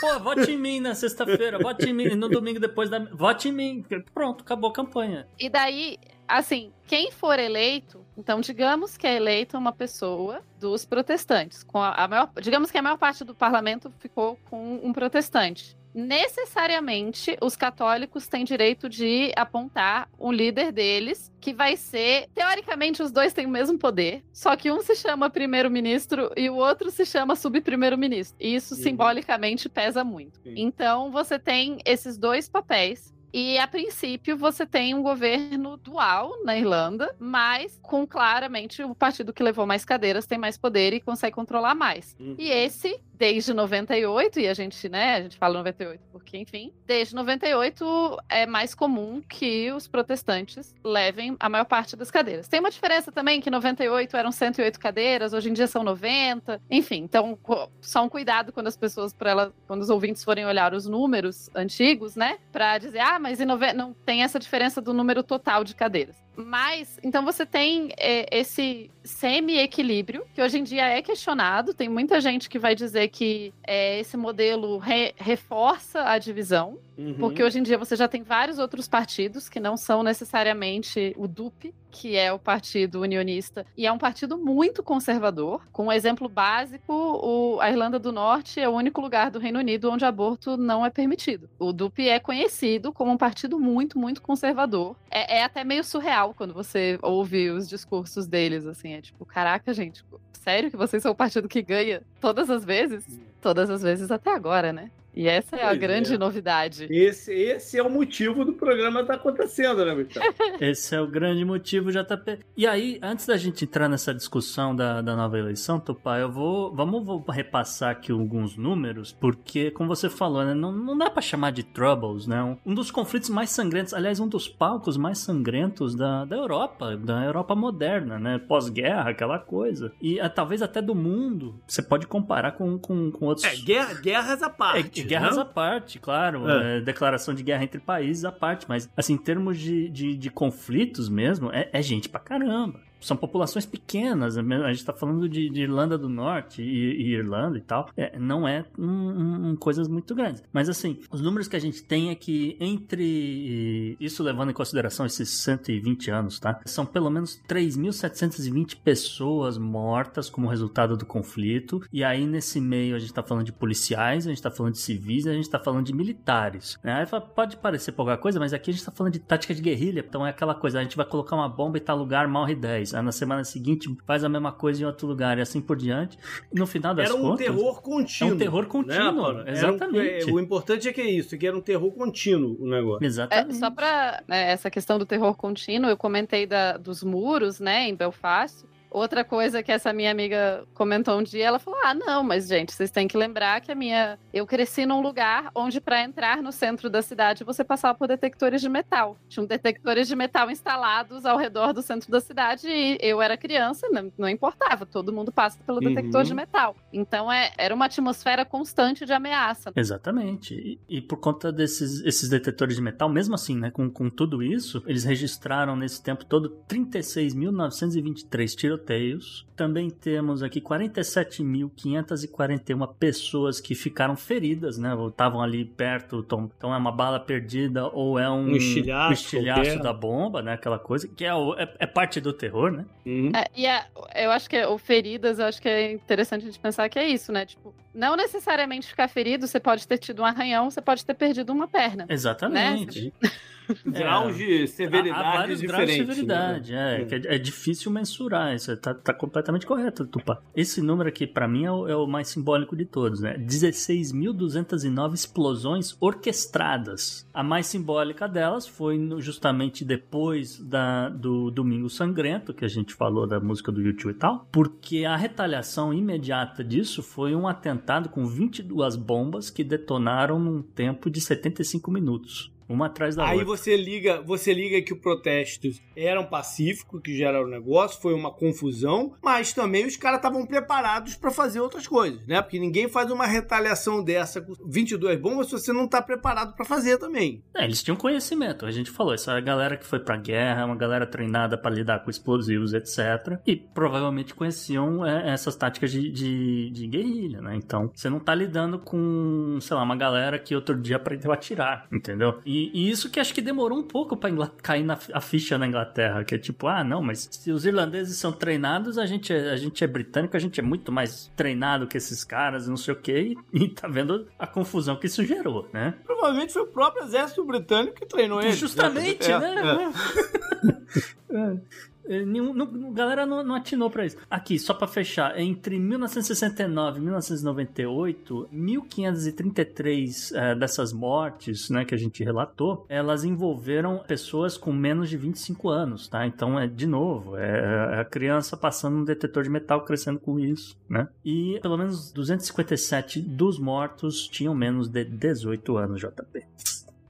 Pô, vote em mim na sexta-feira, vote em mim no domingo depois da. Vote em mim. Pronto, acabou a campanha. E daí, assim, quem for eleito, então digamos que é eleita uma pessoa dos protestantes, com a, a maior, digamos que a maior parte do parlamento ficou com um protestante necessariamente os católicos têm direito de apontar um líder deles, que vai ser, teoricamente, os dois têm o mesmo poder, só que um se chama primeiro-ministro e o outro se chama subprimeiro-ministro. E isso uhum. simbolicamente pesa muito. Sim. Então você tem esses dois papéis e a princípio você tem um governo dual na Irlanda, mas com claramente o partido que levou mais cadeiras tem mais poder e consegue controlar mais. Uhum. E esse desde 98, e a gente, né, a gente fala 98 porque, enfim, desde 98 é mais comum que os protestantes levem a maior parte das cadeiras. Tem uma diferença também que 98 eram 108 cadeiras, hoje em dia são 90, enfim, então só um cuidado quando as pessoas, para ela, quando os ouvintes forem olhar os números antigos, né, para dizer, ah, mas em 90, não tem essa diferença do número total de cadeiras. Mas, então você tem é, esse semi-equilíbrio, que hoje em dia é questionado. Tem muita gente que vai dizer que é, esse modelo re reforça a divisão, uhum. porque hoje em dia você já tem vários outros partidos que não são necessariamente o DUP, que é o Partido Unionista, e é um partido muito conservador. Com um exemplo básico, o, a Irlanda do Norte é o único lugar do Reino Unido onde aborto não é permitido. O DUP é conhecido como um partido muito, muito conservador. É, é até meio surreal quando você ouve os discursos deles, assim. É tipo, caraca, gente, sério que vocês são o partido que ganha todas as vezes? Todas as vezes até agora, né? E essa é a grande é. novidade. Esse, esse é o motivo do programa estar tá acontecendo, né, Gustavo? esse é o grande motivo, JP. E aí, antes da gente entrar nessa discussão da, da nova eleição, Tupá, eu vou. Vamos vou repassar aqui alguns números, porque, como você falou, né, não, não dá para chamar de troubles, né? Um dos conflitos mais sangrentos, aliás, um dos palcos mais sangrentos da, da Europa, da Europa moderna, né? Pós-guerra, aquela coisa. E a, talvez até do mundo. Você pode comparar com, com, com outros. É, guerra, guerras à parte. É, guerras não? à parte, claro. É. É, declaração de guerra entre países à parte. Mas, assim, em termos de, de, de conflitos mesmo, é, é gente pra caramba são populações pequenas. A gente está falando de, de, Irlanda do Norte e, e Irlanda e tal. É, não é um, um, coisas muito grandes. Mas assim, os números que a gente tem é que entre isso levando em consideração esses 120 anos, tá? São pelo menos 3.720 pessoas mortas como resultado do conflito. E aí nesse meio a gente está falando de policiais, a gente está falando de civis, a gente está falando de militares. Né? Aí pode parecer pouca coisa, mas aqui a gente está falando de tática de guerrilha. Então é aquela coisa, a gente vai colocar uma bomba em tal lugar, morre 10 Aí na semana seguinte faz a mesma coisa em outro lugar e assim por diante. E no final das era um contas. terror contínuo. É um terror contínuo. Né, exatamente. Um, é, o importante é que é isso, que era um terror contínuo o negócio. Exatamente. É, só pra né, essa questão do terror contínuo, eu comentei da, dos muros, né, em Belfast. Outra coisa que essa minha amiga comentou um dia, ela falou: Ah, não, mas gente, vocês têm que lembrar que a minha. Eu cresci num lugar onde, para entrar no centro da cidade, você passava por detectores de metal. Tinham detectores de metal instalados ao redor do centro da cidade e eu era criança, não, não importava, todo mundo passa pelo uhum. detector de metal. Então é, era uma atmosfera constante de ameaça. Exatamente. E, e por conta desses esses detectores de metal, mesmo assim, né, com, com tudo isso, eles registraram nesse tempo todo 36.923 tiros tiroteios. Também temos aqui 47.541 pessoas que ficaram feridas, né? Ou estavam ali perto. Então é uma bala perdida ou é um, um estilhaço, um estilhaço da bomba, né? Aquela coisa que é, é, é parte do terror, né? Uhum. É, e é, eu acho que é, o feridas, eu acho que é interessante a gente pensar que é isso, né? Tipo, não necessariamente ficar ferido, você pode ter tido um arranhão, você pode ter perdido uma perna. Né? Exatamente. Né? graus de severidade há, há vários graus de severidade, né? é, é, é, difícil mensurar, isso tá, tá completamente correto, Tupá. Esse número aqui, para mim, é o, é o, mais simbólico de todos, né? 16.209 explosões orquestradas. A mais simbólica delas foi justamente depois da, do Domingo Sangrento, que a gente falou da música do YouTube e tal, porque a retaliação imediata disso foi um atentado com 22 bombas que detonaram num tempo de 75 minutos. Uma atrás da Aí outra. você liga, você liga que os protestos eram pacíficos, que geraram o negócio, foi uma confusão, mas também os caras estavam preparados para fazer outras coisas, né? Porque ninguém faz uma retaliação dessa com 22 bombas se você não tá preparado para fazer também. É, eles tinham conhecimento, a gente falou, essa galera que foi pra guerra, uma galera treinada para lidar com explosivos, etc. E provavelmente conheciam é, essas táticas de, de, de, guerrilha, né? Então, você não tá lidando com, sei lá, uma galera que outro dia aprendeu a atirar, entendeu? E, e isso que acho que demorou um pouco pra cair na, a ficha na Inglaterra, que é tipo, ah, não, mas se os irlandeses são treinados, a gente, é, a gente é britânico, a gente é muito mais treinado que esses caras, não sei o quê, e, e tá vendo a confusão que isso gerou, né? Provavelmente foi o próprio exército britânico que treinou ele. Justamente, é, né? É. é. Nenhum, não, galera não, não atinou para isso. Aqui, só para fechar, entre 1969 e 1998, 1533 é, dessas mortes, né, que a gente relatou, elas envolveram pessoas com menos de 25 anos, tá? Então, é de novo, é, é a criança passando um detetor de metal crescendo com isso, né? E pelo menos 257 dos mortos tinham menos de 18 anos, JP.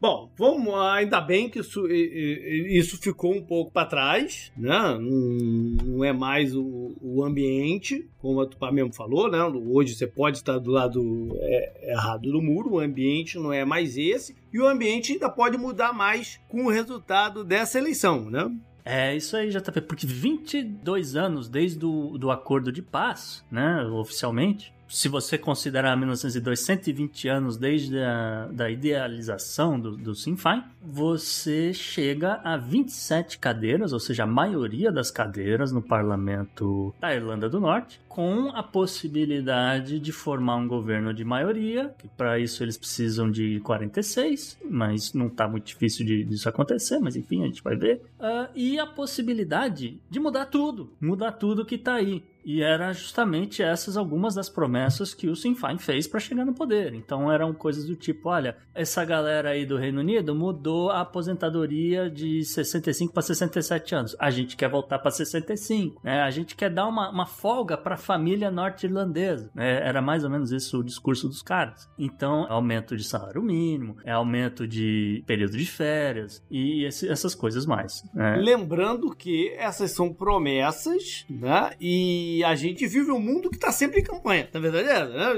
Bom, vamos, ainda bem que isso, isso ficou um pouco para trás, né? Não, é mais o, o, ambiente, como a Tupá mesmo falou, né? Hoje você pode estar do lado é, errado do muro, o ambiente não é mais esse, e o ambiente ainda pode mudar mais com o resultado dessa eleição, né? É isso aí, JP, porque 22 anos desde o do acordo de paz, né, oficialmente, se você considerar 1902 120 anos desde a da idealização do, do Sinn Féin, você chega a 27 cadeiras, ou seja, a maioria das cadeiras no parlamento da Irlanda do Norte, com a possibilidade de formar um governo de maioria, que para isso eles precisam de 46, mas não está muito difícil de, disso acontecer, mas enfim, a gente vai ver. Uh, e a possibilidade de mudar tudo, mudar tudo que está aí. E era justamente essas algumas das promessas que o Sinn Féin fez para chegar no poder. Então eram coisas do tipo, olha, essa galera aí do Reino Unido mudou a aposentadoria de 65 para 67 anos. A gente quer voltar para 65, né? A gente quer dar uma, uma folga para a família norte-irlandesa. Né? Era mais ou menos isso o discurso dos caras. Então, aumento de salário mínimo, é aumento de período de férias e esse, essas coisas mais. Né? Lembrando que essas são promessas, né? E a gente vive um mundo que está sempre em campanha, na verdade é, né?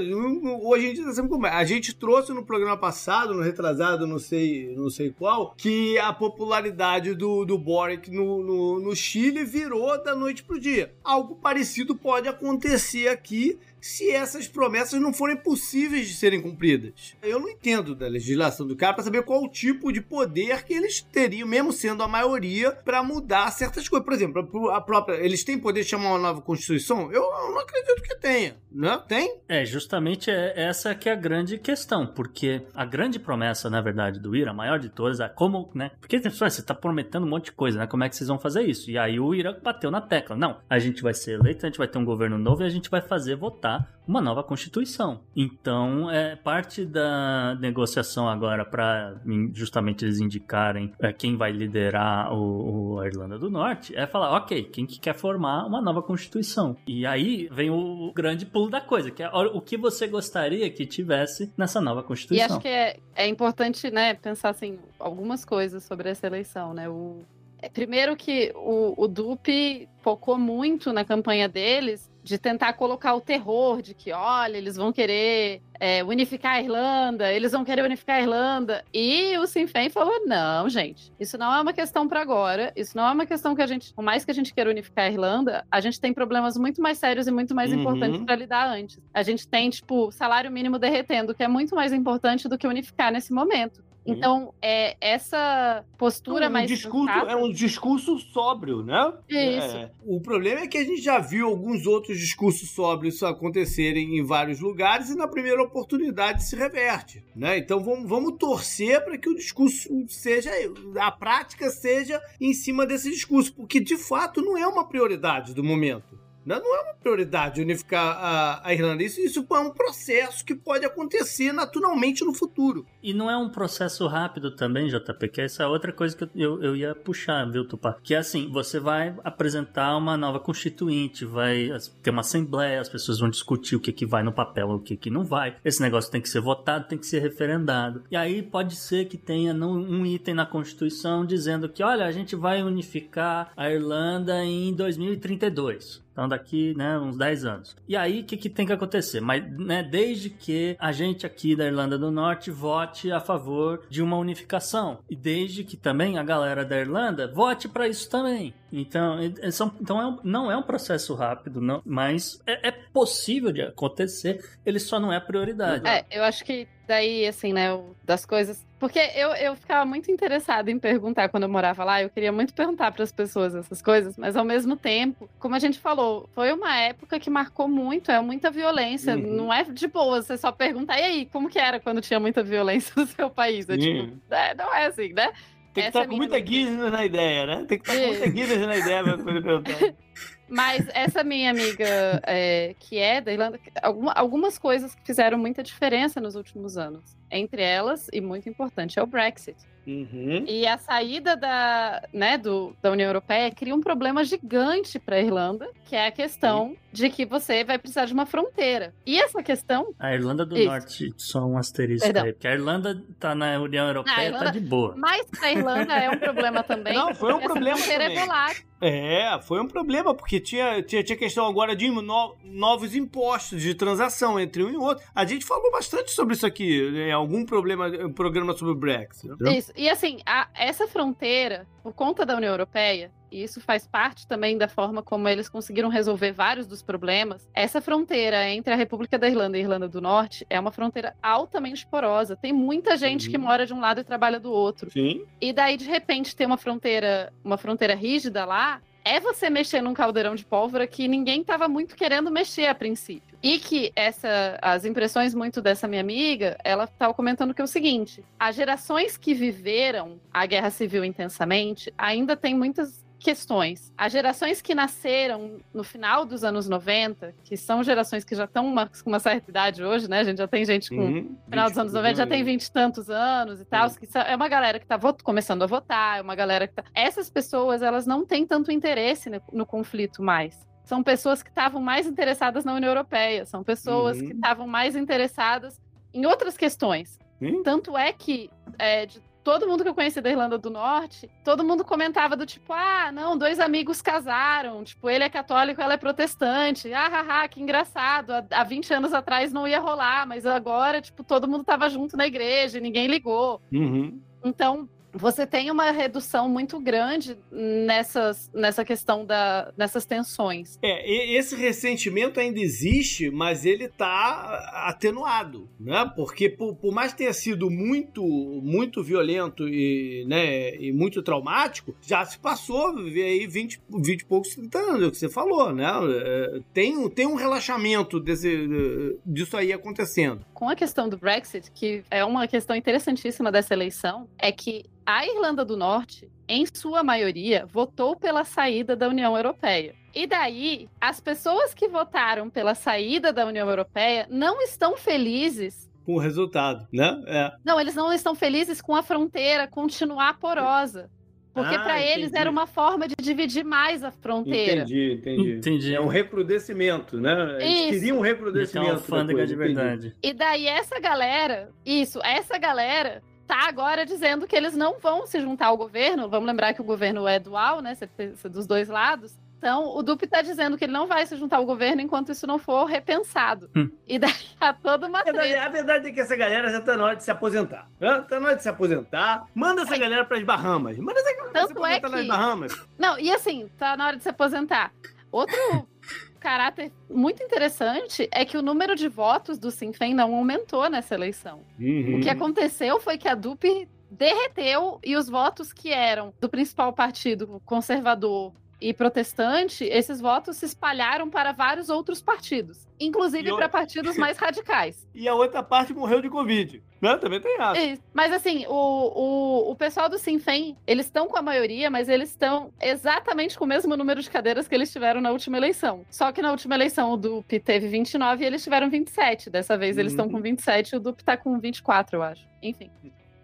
Hoje a gente está sempre em campanha. A gente trouxe no programa passado, no retrasado, não sei, não sei qual, que a popularidade do, do Boric no, no, no Chile virou da noite pro dia. Algo parecido pode acontecer aqui se essas promessas não forem possíveis de serem cumpridas. Eu não entendo da legislação do cara para saber qual o tipo de poder que eles teriam, mesmo sendo a maioria, para mudar certas coisas. Por exemplo, a própria, eles têm poder de chamar uma nova constituição? Eu não acredito que tenha, né? Tem? É, justamente é, essa que é a grande questão, porque a grande promessa, na verdade, do IRA, a maior de todas, é como, né? Porque você está prometendo um monte de coisa, né? Como é que vocês vão fazer isso? E aí o IRA bateu na tecla. Não, a gente vai ser eleito, a gente vai ter um governo novo e a gente vai fazer votar uma nova constituição. Então, é parte da negociação agora para justamente eles indicarem é, quem vai liderar o, o, a Irlanda do Norte é falar, ok, quem que quer formar uma nova constituição? E aí vem o grande pulo da coisa, que é o que você gostaria que tivesse nessa nova constituição. E acho que é, é importante, né, pensar assim algumas coisas sobre essa eleição, né? O é, Primeiro que o, o Dupe focou muito na campanha deles de tentar colocar o terror de que, olha, eles vão querer é, unificar a Irlanda, eles vão querer unificar a Irlanda. E o Sinn Féin falou: não, gente, isso não é uma questão para agora, isso não é uma questão que a gente, por mais que a gente queira unificar a Irlanda, a gente tem problemas muito mais sérios e muito mais uhum. importantes para lidar antes. A gente tem, tipo, salário mínimo derretendo, que é muito mais importante do que unificar nesse momento. Uhum. Então, é, essa postura um mais. Discurso, é um discurso sóbrio, né? Isso. É. O problema é que a gente já viu alguns outros discursos sóbrios acontecerem em vários lugares e na primeira oportunidade se reverte, né? Então vamos, vamos torcer para que o discurso seja, a prática seja em cima desse discurso, porque de fato não é uma prioridade do momento. Né? Não é uma prioridade unificar a, a Irlanda. Isso, isso é um processo que pode acontecer naturalmente no futuro. E não é um processo rápido também, JP, que essa é outra coisa que eu, eu ia puxar, viu, Tupá? Que é assim, você vai apresentar uma nova constituinte, vai ter uma assembleia, as pessoas vão discutir o que, que vai no papel, o que, que não vai. Esse negócio tem que ser votado, tem que ser referendado. E aí pode ser que tenha um item na Constituição dizendo que, olha, a gente vai unificar a Irlanda em 2032. Então, daqui, né, uns 10 anos. E aí, o que, que tem que acontecer? Mas, né, desde que a gente aqui da Irlanda do Norte vote a favor de uma unificação. E desde que também a galera da Irlanda vote para isso também. Então, são, então é, não é um processo rápido, não, mas é, é, possível de acontecer, ele só não é prioridade. É, eu acho que daí, assim, né, das coisas. Porque eu, eu ficava muito interessada em perguntar quando eu morava lá, eu queria muito perguntar para as pessoas essas coisas, mas ao mesmo tempo, como a gente falou, foi uma época que marcou muito, é muita violência, uhum. não é de boa você só perguntar, e aí, como que era quando tinha muita violência no seu país? É, tipo, é, não é assim, né? Tem que estar tá com muita guisa na ideia, né? Tem que estar tá com muita guisa na ideia pra poder perguntar. Mas essa minha amiga, é, que é da Irlanda, alguma, algumas coisas que fizeram muita diferença nos últimos anos. Entre elas, e muito importante, é o Brexit. Uhum. E a saída da, né, do, da União Europeia cria um problema gigante para a Irlanda, que é a questão de que você vai precisar de uma fronteira. E essa questão. A Irlanda do Isso. Norte, só um asterisco Perdão. aí, porque a Irlanda tá na União Europeia, Irlanda... tá de boa. Mas a Irlanda é um problema também. Não, foi um problema. Também. É, foi um problema, porque tinha, tinha, tinha questão agora de no, novos impostos de transação entre um e outro. A gente falou bastante sobre isso aqui, em né, algum problema, programa sobre o Brexit. Isso, e assim, a, essa fronteira, por conta da União Europeia, e isso faz parte também da forma como eles conseguiram resolver vários dos problemas. Essa fronteira entre a República da Irlanda e a Irlanda do Norte é uma fronteira altamente porosa. Tem muita gente Sim. que mora de um lado e trabalha do outro. Sim. E daí de repente ter uma fronteira, uma fronteira rígida lá, é você mexer num caldeirão de pólvora que ninguém estava muito querendo mexer a princípio. E que essa, as impressões muito dessa minha amiga, ela estava comentando que é o seguinte: as gerações que viveram a guerra civil intensamente ainda tem muitas questões. As gerações que nasceram no final dos anos 90, que são gerações que já estão com uma certa idade hoje, né? A gente já tem gente com. Uhum, final dos anos 90 já tem vinte e tantos anos e tal. Uhum. Que é uma galera que está começando a votar, é uma galera que tá. Essas pessoas, elas não têm tanto interesse no, no conflito mais são pessoas que estavam mais interessadas na União Europeia, são pessoas uhum. que estavam mais interessadas em outras questões. Uhum. Tanto é que é, de todo mundo que eu conheci da Irlanda do Norte, todo mundo comentava do tipo, ah, não, dois amigos casaram, tipo, ele é católico, ela é protestante, ah, haha, que engraçado, há, há 20 anos atrás não ia rolar, mas agora, tipo, todo mundo tava junto na igreja, e ninguém ligou. Uhum. Então, você tem uma redução muito grande nessas, nessa questão da, nessas tensões. É, esse ressentimento ainda existe, mas ele está atenuado, né? Porque por, por, mais tenha sido muito, muito violento e, né, e muito traumático, já se passou viver aí 20, 20 e poucos, 30 anos, é o que você falou, né? É, tem, tem um relaxamento desse, disso aí acontecendo. Com a questão do Brexit, que é uma questão interessantíssima dessa eleição, é que a Irlanda do Norte, em sua maioria, votou pela saída da União Europeia. E daí, as pessoas que votaram pela saída da União Europeia não estão felizes com o resultado, né? É. Não, eles não estão felizes com a fronteira continuar porosa. Porque ah, para eles era uma forma de dividir mais a fronteira. Entendi, entendi. entendi. É um recrudescimento, né? Eles isso. queriam um recrudescimento. Então, alfândega de verdade. E daí essa galera, isso, essa galera tá agora dizendo que eles não vão se juntar ao governo. Vamos lembrar que o governo é dual, né? Dos dois lados. Então, o Dupe está dizendo que ele não vai se juntar ao governo enquanto isso não for repensado. Hum. E daí há toda uma. A verdade, a verdade, é que essa galera já está na hora de se aposentar. Está na hora de se aposentar. Manda essa é. galera para as Bahamas. Manda essa galera Tanto se aposentar é que... nas Bahamas. Não, e assim, tá na hora de se aposentar. Outro caráter muito interessante é que o número de votos do Sinn Féin não aumentou nessa eleição. Uhum. O que aconteceu foi que a DUP derreteu e os votos que eram do principal partido conservador e protestante, esses votos se espalharam para vários outros partidos, inclusive para partidos mais radicais. E a outra parte morreu de Covid. Né? Também tem. Isso. Mas assim, o, o, o pessoal do Sinn Féin, eles estão com a maioria, mas eles estão exatamente com o mesmo número de cadeiras que eles tiveram na última eleição. Só que na última eleição o DUP teve 29 e eles tiveram 27. Dessa vez eles estão uhum. com 27 e o DUP tá com 24, eu acho. Enfim.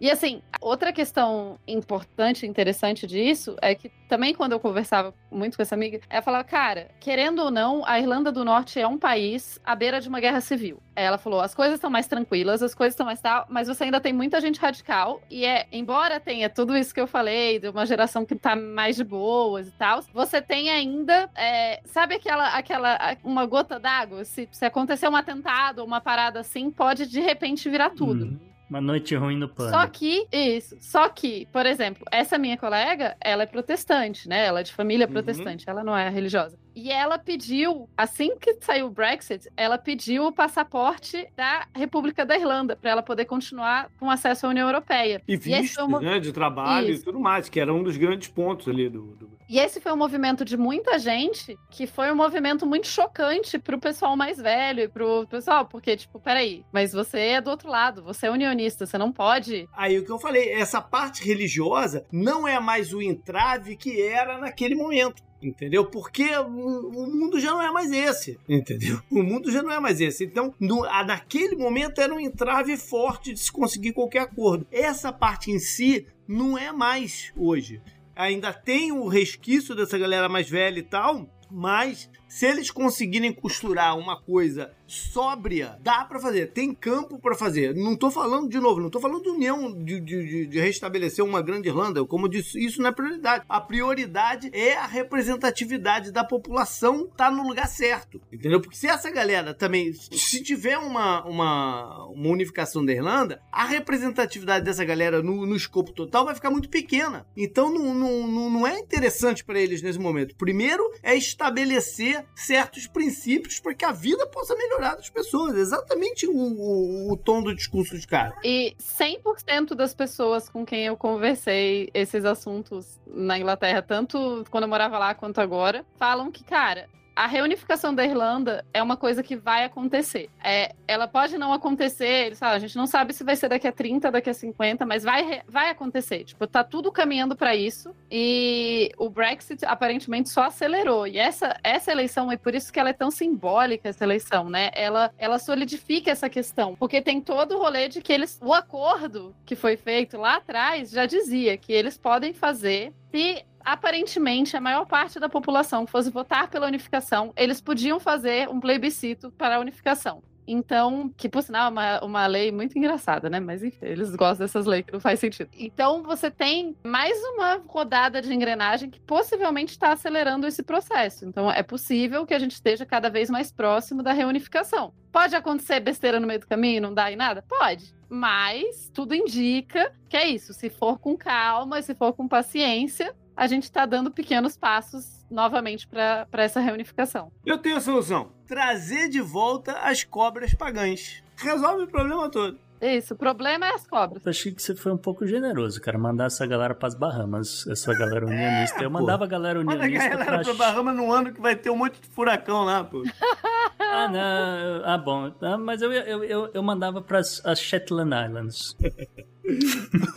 E assim, outra questão importante interessante disso é que também quando eu conversava muito com essa amiga, ela falava, cara, querendo ou não, a Irlanda do Norte é um país à beira de uma guerra civil. Ela falou, as coisas estão mais tranquilas, as coisas estão mais tal, mas você ainda tem muita gente radical e é, embora tenha tudo isso que eu falei, de uma geração que tá mais de boas e tal, você tem ainda, é, sabe aquela, aquela, uma gota d'água? Se, se acontecer um atentado ou uma parada assim, pode de repente virar tudo. Uhum. Uma noite ruim no pano. Só que, isso. Só que, por exemplo, essa minha colega, ela é protestante, né? Ela é de família uhum. protestante, ela não é religiosa. E ela pediu, assim que saiu o Brexit, ela pediu o passaporte da República da Irlanda para ela poder continuar com acesso à União Europeia. E visto, né, de trabalho Isso. e tudo mais, que era um dos grandes pontos ali do, do... E esse foi um movimento de muita gente, que foi um movimento muito chocante pro pessoal mais velho e pro pessoal, porque, tipo, peraí, mas você é do outro lado, você é unionista, você não pode. Aí o que eu falei, essa parte religiosa não é mais o entrave que era naquele momento entendeu? Porque o, mundo já não é mais esse, entendeu? O mundo já não é mais esse. Então, no, naquele momento era um entrave forte de se conseguir qualquer acordo. Essa parte em si não é mais hoje. Ainda tem o resquício dessa galera mais velha e tal, mas se eles conseguirem costurar uma coisa sóbria, dá para fazer. Tem campo para fazer. Não tô falando de novo, não tô falando de união, de, de, de, restabelecer uma grande Irlanda. Como eu disse, isso não é prioridade. A prioridade é a representatividade da população tá no lugar certo. Entendeu? Porque se essa galera também, se tiver uma, uma, uma unificação da Irlanda, a representatividade dessa galera no, no escopo total vai ficar muito pequena. Então não, não, não, é interessante para eles nesse momento. Primeiro é estabelecer certos princípios para que a vida possa melhorar das pessoas. Exatamente o, o, o tom do discurso de cara. E 100% das pessoas com quem eu conversei esses assuntos na Inglaterra, tanto quando eu morava lá quanto agora, falam que, cara, a reunificação da Irlanda é uma coisa que vai acontecer. É, ela pode não acontecer, falam, a gente não sabe se vai ser daqui a 30, daqui a 50, mas vai, vai acontecer. Tipo, tá tudo caminhando para isso e o Brexit aparentemente só acelerou. E essa, essa eleição, é por isso que ela é tão simbólica, essa eleição, né? Ela, ela solidifica essa questão, porque tem todo o rolê de que eles, o acordo que foi feito lá atrás já dizia que eles podem fazer se aparentemente a maior parte da população fosse votar pela unificação, eles podiam fazer um plebiscito para a unificação. Então, que por sinal é uma, uma lei muito engraçada, né? Mas enfim, eles gostam dessas leis que não faz sentido. Então, você tem mais uma rodada de engrenagem que possivelmente está acelerando esse processo. Então, é possível que a gente esteja cada vez mais próximo da reunificação. Pode acontecer besteira no meio do caminho, não dá em nada? Pode. Mas tudo indica que é isso. Se for com calma, se for com paciência, a gente está dando pequenos passos novamente para essa reunificação. Eu tenho a solução: trazer de volta as cobras pagãs. Resolve o problema todo. Isso, o problema é as cobras. Eu achei que você foi um pouco generoso, cara. Mandar essa galera pras Bahamas, essa galera unionista. É, eu mandava a galera unionista. Manda a galera pra... pra Bahamas num ano que vai ter um monte de furacão lá, pô. ah, não. Ah, bom. Ah, mas eu, eu, eu, eu mandava pras as Shetland Islands.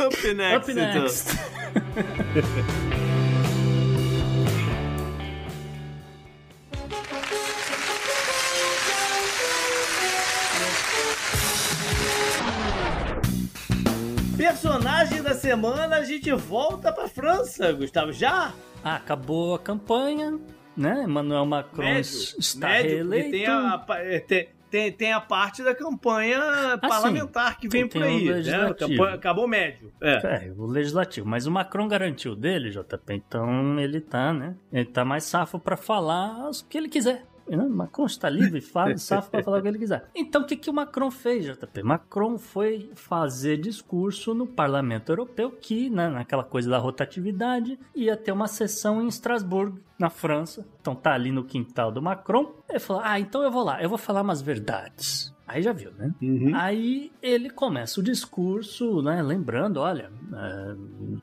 Up next, Up next. Então. Personagem da semana, a gente volta pra França, Gustavo. Já? Ah, acabou a campanha, né? Emmanuel Macron médio, está médio, reeleito. Tem a, é, tem, tem, tem, a parte da campanha ah, parlamentar que vem por aí. Né? Campanha, acabou médio. É. é. o legislativo. Mas o Macron garantiu dele, JP. Então ele tá, né? Ele tá mais safo para falar o que ele quiser. Macron está livre, fala, safo para falar o que ele quiser. Então, o que, que o Macron fez, JP? Macron foi fazer discurso no Parlamento Europeu, que, né, naquela coisa da rotatividade, ia ter uma sessão em Estrasburgo, na França. Então, tá ali no quintal do Macron. Ele falou: Ah, então eu vou lá, eu vou falar umas verdades. Aí já viu, né? Uhum. Aí ele começa o discurso, né? Lembrando, olha, é,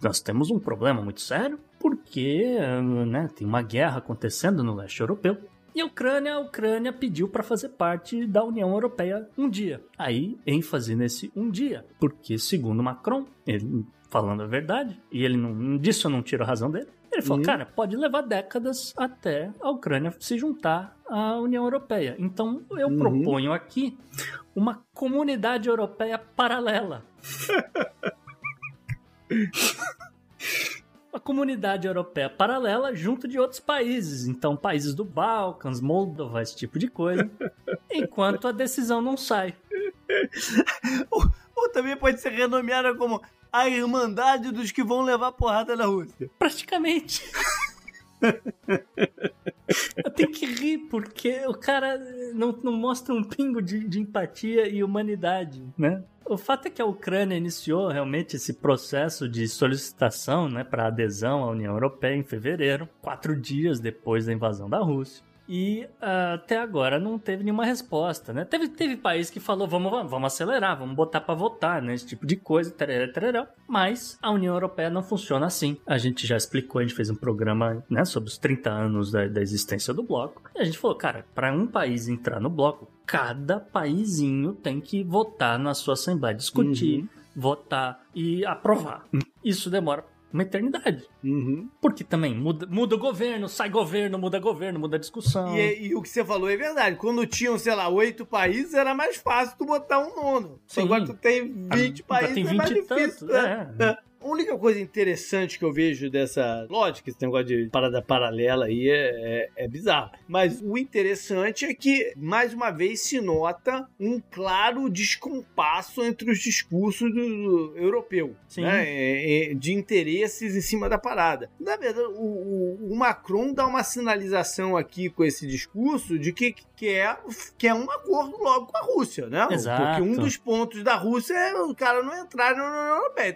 nós temos um problema muito sério, por porque né, tem uma guerra acontecendo no leste europeu. E a Ucrânia, a Ucrânia pediu para fazer parte da União Europeia um dia. Aí, ênfase nesse um dia, porque segundo Macron, ele falando a verdade, e ele não disso eu não tiro a razão dele. Ele falou, uhum. cara, pode levar décadas até a Ucrânia se juntar à União Europeia. Então eu uhum. proponho aqui uma comunidade europeia paralela. uma comunidade europeia paralela junto de outros países. Então, países do Balcãs, Moldova, esse tipo de coisa. enquanto a decisão não sai. ou, ou também pode ser renomeada como a Irmandade dos que vão levar porrada na Rússia. Praticamente. Eu tenho que rir, porque o cara não, não mostra um pingo de, de empatia e humanidade, né? O fato é que a Ucrânia iniciou realmente esse processo de solicitação né, para adesão à União Europeia em fevereiro, quatro dias depois da invasão da Rússia. E uh, até agora não teve nenhuma resposta, né? Teve, teve país que falou, vamos, vamos, vamos acelerar, vamos botar para votar, né? Esse tipo de coisa, tarará, tarará. Mas a União Europeia não funciona assim. A gente já explicou, a gente fez um programa né, sobre os 30 anos da, da existência do bloco. E a gente falou, cara, para um país entrar no bloco, cada paizinho tem que votar na sua assembleia, discutir, uhum. votar e aprovar. Isso demora uma eternidade. Uhum. Porque também muda, muda o governo, sai governo, muda governo, muda a discussão. E, e, o que você falou é verdade. Quando tinham, sei lá, oito países, era mais fácil tu botar um nono. Sim. Agora tu tem 20 países, tem 20 é mais difícil. Tanto, é. é. A única coisa interessante que eu vejo dessa lógica, esse negócio de parada paralela aí é, é, é, bizarro. Mas o interessante é que, mais uma vez, se nota um claro descompasso entre os discursos do, do europeu, né? É, é, de interesses em cima da parada. Na verdade, o, o, o, Macron dá uma sinalização aqui com esse discurso de que quer, quer um acordo logo com a Rússia, né? Exato. Porque um dos pontos da Rússia é o cara não entrar na União Europeia.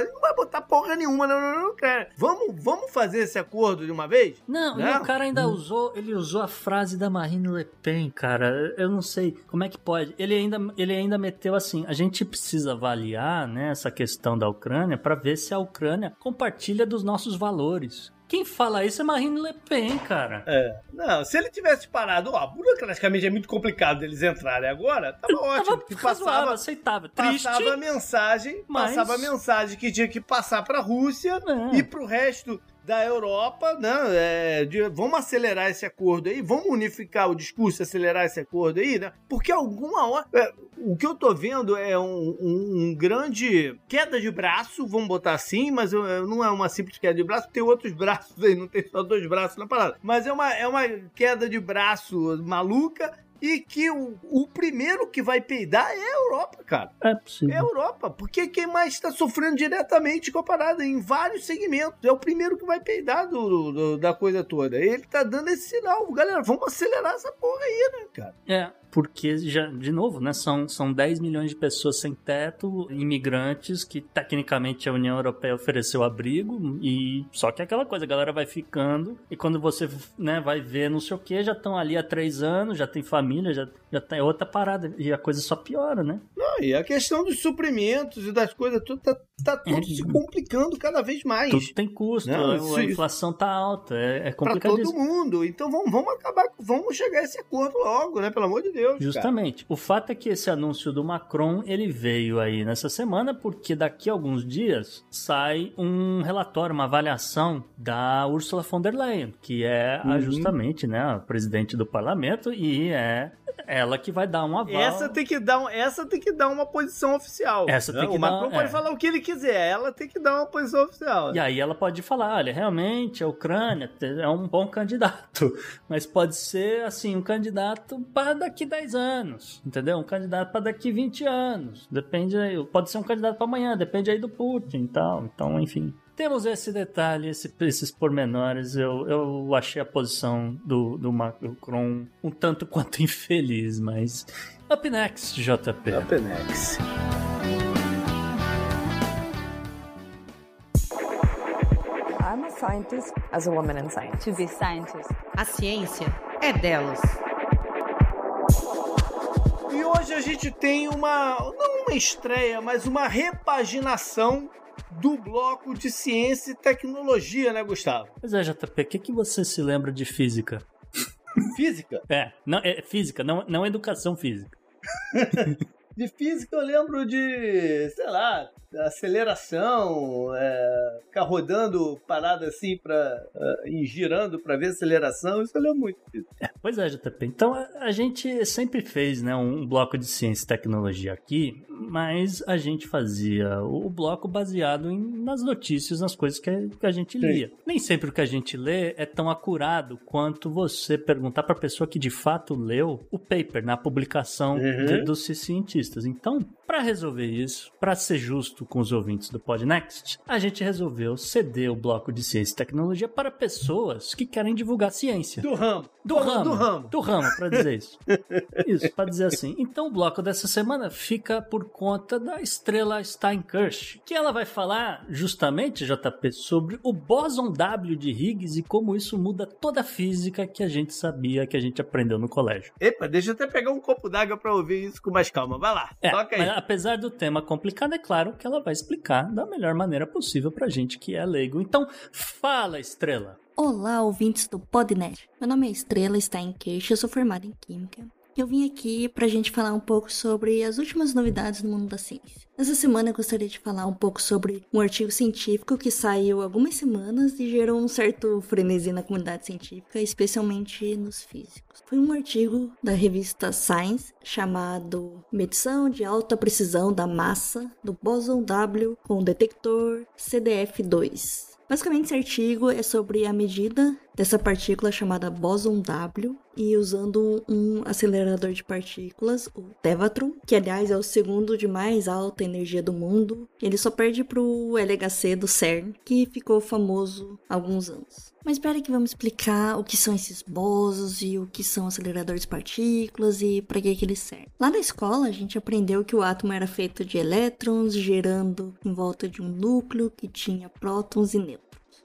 Ele não vai botar porra nenhuma não, cara. Vamos, vamos fazer esse acordo de uma vez? Não, né? o cara ainda usou, ele usou a frase da Marine Le Pen, cara. Eu não sei como é que pode. Ele ainda, ele ainda meteu assim: a gente precisa avaliar né, essa questão da Ucrânia para ver se a Ucrânia compartilha dos nossos valores. Quem fala isso é Marine Le Pen, cara. É. Não, se ele tivesse parado, ó, burocraticamente é muito complicado eles entrarem agora, tava ótimo. Tava passava, aceitável. Triste, passava a mensagem, mas... passava a mensagem que tinha que passar pra Rússia é. e pro resto da Europa, né? É, de, vamos acelerar esse acordo aí, vamos unificar o discurso, acelerar esse acordo aí, né? Porque alguma hora. É, o que eu tô vendo é um, um, um, grande queda de braço, vamos botar assim, mas não é uma simples queda de braço, tem outros braços aí, não tem só dois braços na parada. Mas é uma, é uma queda de braço maluca e que o, o primeiro que vai peidar é a Europa, cara. É possível. É a Europa, porque quem mais está sofrendo diretamente com a parada em vários segmentos. É o primeiro que vai peidar do, do, da coisa toda. Ele tá dando esse sinal. Galera, vamos acelerar essa porra aí, né, cara? É, porque já, de novo, né, são, são 10 milhões de pessoas sem teto, imigrantes, que tecnicamente a União Europeia ofereceu abrigo, e só que é aquela coisa, a galera vai ficando, e quando você né, vai ver não sei o que, já estão ali há três anos, já tem família, já, já tem tá, outra parada, e a coisa só piora, né? Não, e a questão dos suprimentos e das coisas, tudo tá, tá tudo é, se complicando cada vez mais. Tudo tem custo, não, a, isso, a inflação tá alta, é, é complicado. Pra todo mundo, então vamos, vamos acabar, vamos chegar a esse acordo logo, né, pelo amor de Deus. Deus. Justamente. Cara. O fato é que esse anúncio do Macron ele veio aí nessa semana porque daqui a alguns dias sai um relatório, uma avaliação da Ursula von der Leyen, que é uhum. justamente né, a presidente do parlamento e é ela que vai dar um aval. Essa tem que dar, um, essa tem que dar uma posição oficial. Essa tem que o dar, Macron pode é. falar o que ele quiser, ela tem que dar uma posição oficial. E aí ela pode falar, olha, realmente a Ucrânia é um bom candidato, mas pode ser assim um candidato para daqui 10 anos, entendeu? Um candidato para daqui 20 anos. Depende aí, pode ser um candidato para amanhã, depende aí do Putin e tal. Então, enfim. Temos esse detalhe, esse, esses pormenores. Eu, eu achei a posição do, do Macron um tanto quanto infeliz, mas. Up next, JP. Up next. I'm a scientist as a woman in science. To be scientist. A ciência é delas. E hoje a gente tem uma, não uma estreia, mas uma repaginação do bloco de ciência e tecnologia, né, Gustavo? Pois é, JP, o que, que você se lembra de física? Física? É, não, é física, não, não educação física. De física eu lembro de, sei lá, aceleração, é, ficar rodando parada assim para e girando para ver aceleração, isso eu muito. É, pois é, JP. Então a, a, gente sempre fez né, um bloco de ciência e tecnologia aqui, mas a gente fazia o, o bloco baseado em, nas notícias, nas coisas que a, que a gente lia. Sim. Nem sempre o que a gente lê é tão acurado quanto você perguntar para a pessoa que de fato leu o paper na publicação uhum. de, dos cientistas. Então, para resolver isso, para ser justo com os ouvintes do Podnext, a gente resolveu ceder o bloco de ciência e tecnologia para pessoas que querem divulgar ciência. Do ramo. Do ramo. Do ramo. Do ramo, para dizer isso. isso, para dizer assim. Então, o bloco dessa semana fica por conta da estrela Steinkirch, que ela vai falar justamente, JP, sobre o bóson W de Higgs e como isso muda toda a física que a gente sabia, que a gente aprendeu no colégio. Epa, deixa eu até pegar um copo d'água para ouvir isso com mais calma. Vai lá, é, toca aí. Apesar do tema complicado, é claro que ela vai explicar da melhor maneira possível pra gente que é leigo. Então, fala, Estrela! Olá, ouvintes do Podnet. Meu nome é Estrela, queixa, eu sou formada em Química. Eu vim aqui pra gente falar um pouco sobre as últimas novidades no mundo da ciência. Essa semana eu gostaria de falar um pouco sobre um artigo científico que saiu algumas semanas e gerou um certo frenesi na comunidade científica, especialmente nos físicos. Foi um artigo da revista Science chamado Medição de alta precisão da massa do bóson W com detector CDF2. Basicamente, esse artigo é sobre a medida dessa partícula chamada bóson W e usando um acelerador de partículas, o Tevatron, que aliás é o segundo de mais alta energia do mundo. Ele só perde para o LHC do CERN, que ficou famoso há alguns anos. Mas espera que vamos explicar o que são esses bósons e o que são aceleradores de partículas e para que, que eles servem. Lá na escola a gente aprendeu que o átomo era feito de elétrons girando em volta de um núcleo que tinha prótons e nêutrons.